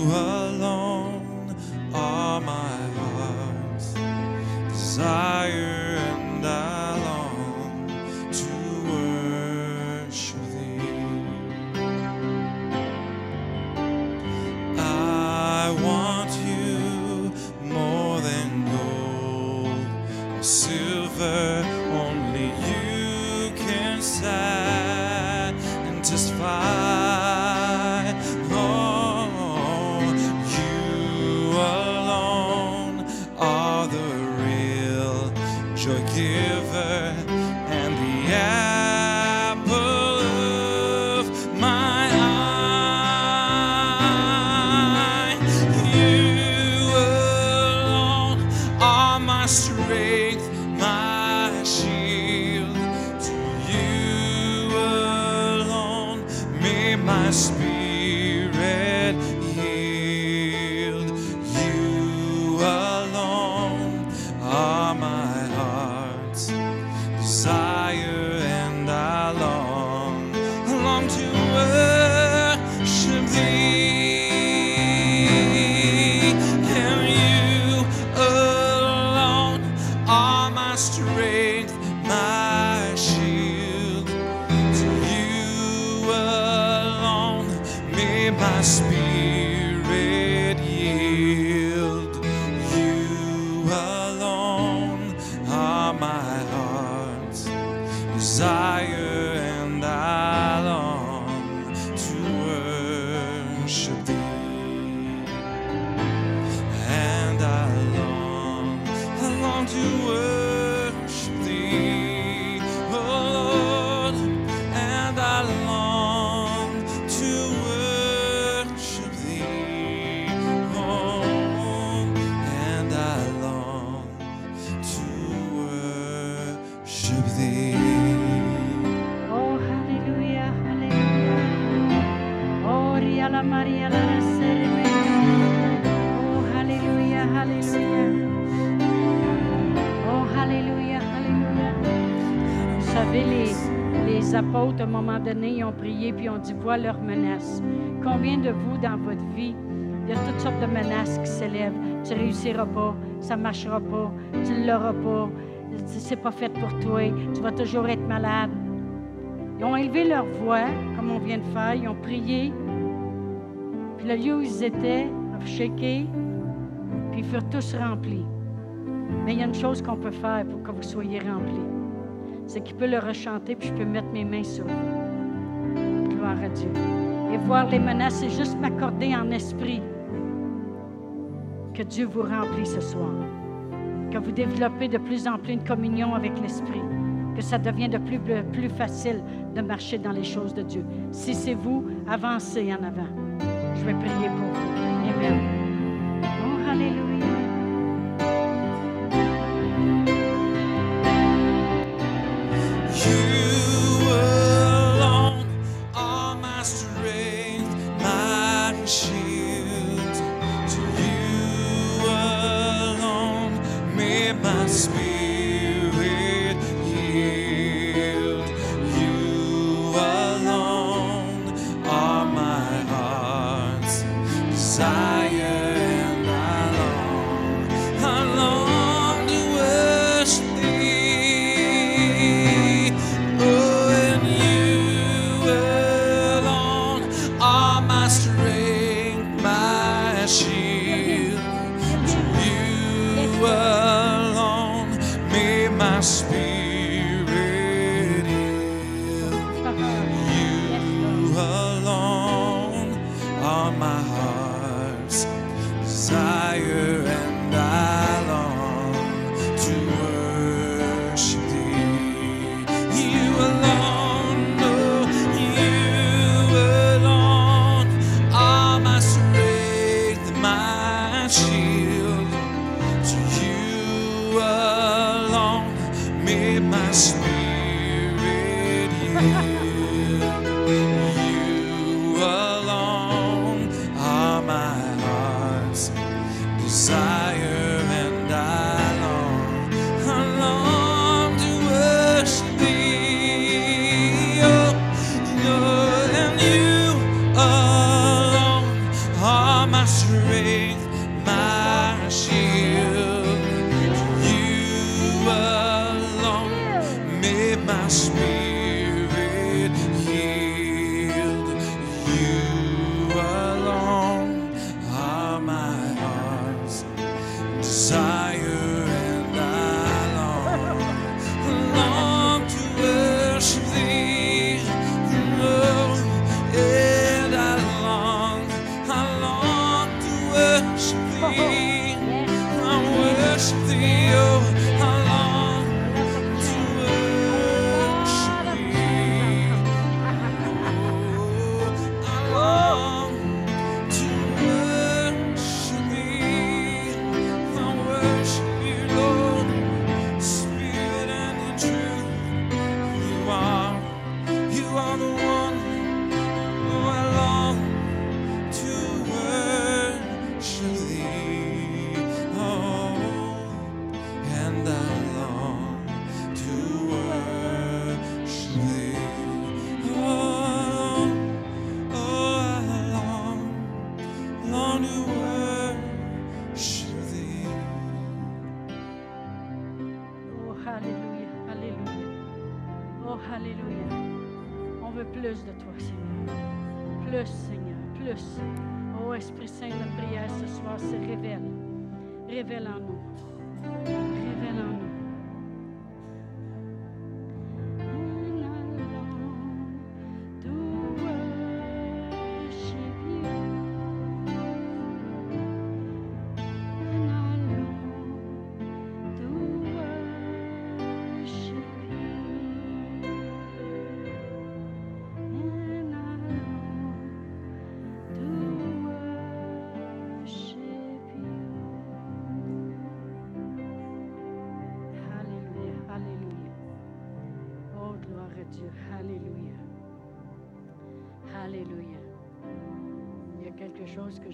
know of. Apôtres, à un moment donné, ils ont prié puis ont dit Vois leurs menaces. Combien de vous, dans votre vie, il y a toutes sortes de menaces qui s'élèvent. Tu réussiras pas, ça marchera pas, tu ne l'auras pas, c'est pas fait pour toi, tu vas toujours être malade. Ils ont élevé leur voix, comme on vient de faire, ils ont prié. Puis le lieu où ils étaient a shaké, puis ils furent tous remplis. Mais il y a une chose qu'on peut faire pour que vous soyez remplis. C'est qu'il peut le rechanter, puis je peux mettre mes mains sur vous. Gloire à Dieu. Et voir les menaces, c'est juste m'accorder en esprit que Dieu vous remplit ce soir. Que vous développez de plus en plus une communion avec l'esprit. Que ça devient de plus, plus facile de marcher dans les choses de Dieu. Si c'est vous, avancez en avant. Je vais prier pour vous. Amen.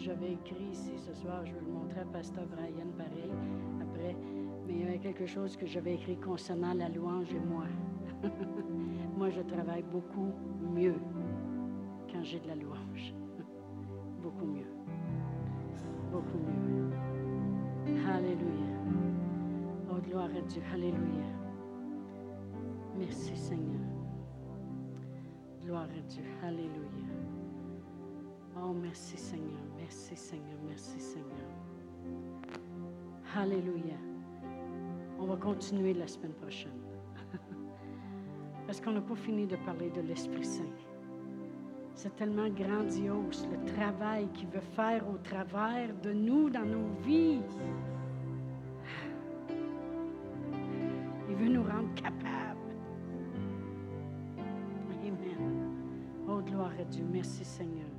J'avais écrit ici ce soir. Je vais le montrer à Pasteur Brian pareil après. Mais il y avait quelque chose que j'avais écrit concernant la louange et moi. moi, je travaille beaucoup mieux quand j'ai de la louange. beaucoup mieux. Beaucoup mieux. Alléluia. Oh, gloire à Dieu. Alléluia. Merci Seigneur. Gloire à Dieu. Alléluia. Oh, merci Seigneur. Merci Seigneur. Merci Seigneur. Alléluia. On va continuer la semaine prochaine. Parce qu'on n'a pas fini de parler de l'Esprit Saint. C'est tellement grandiose le travail qu'il veut faire au travers de nous dans nos vies. Il veut nous rendre capables. Amen. Oh, gloire à Dieu. Merci Seigneur.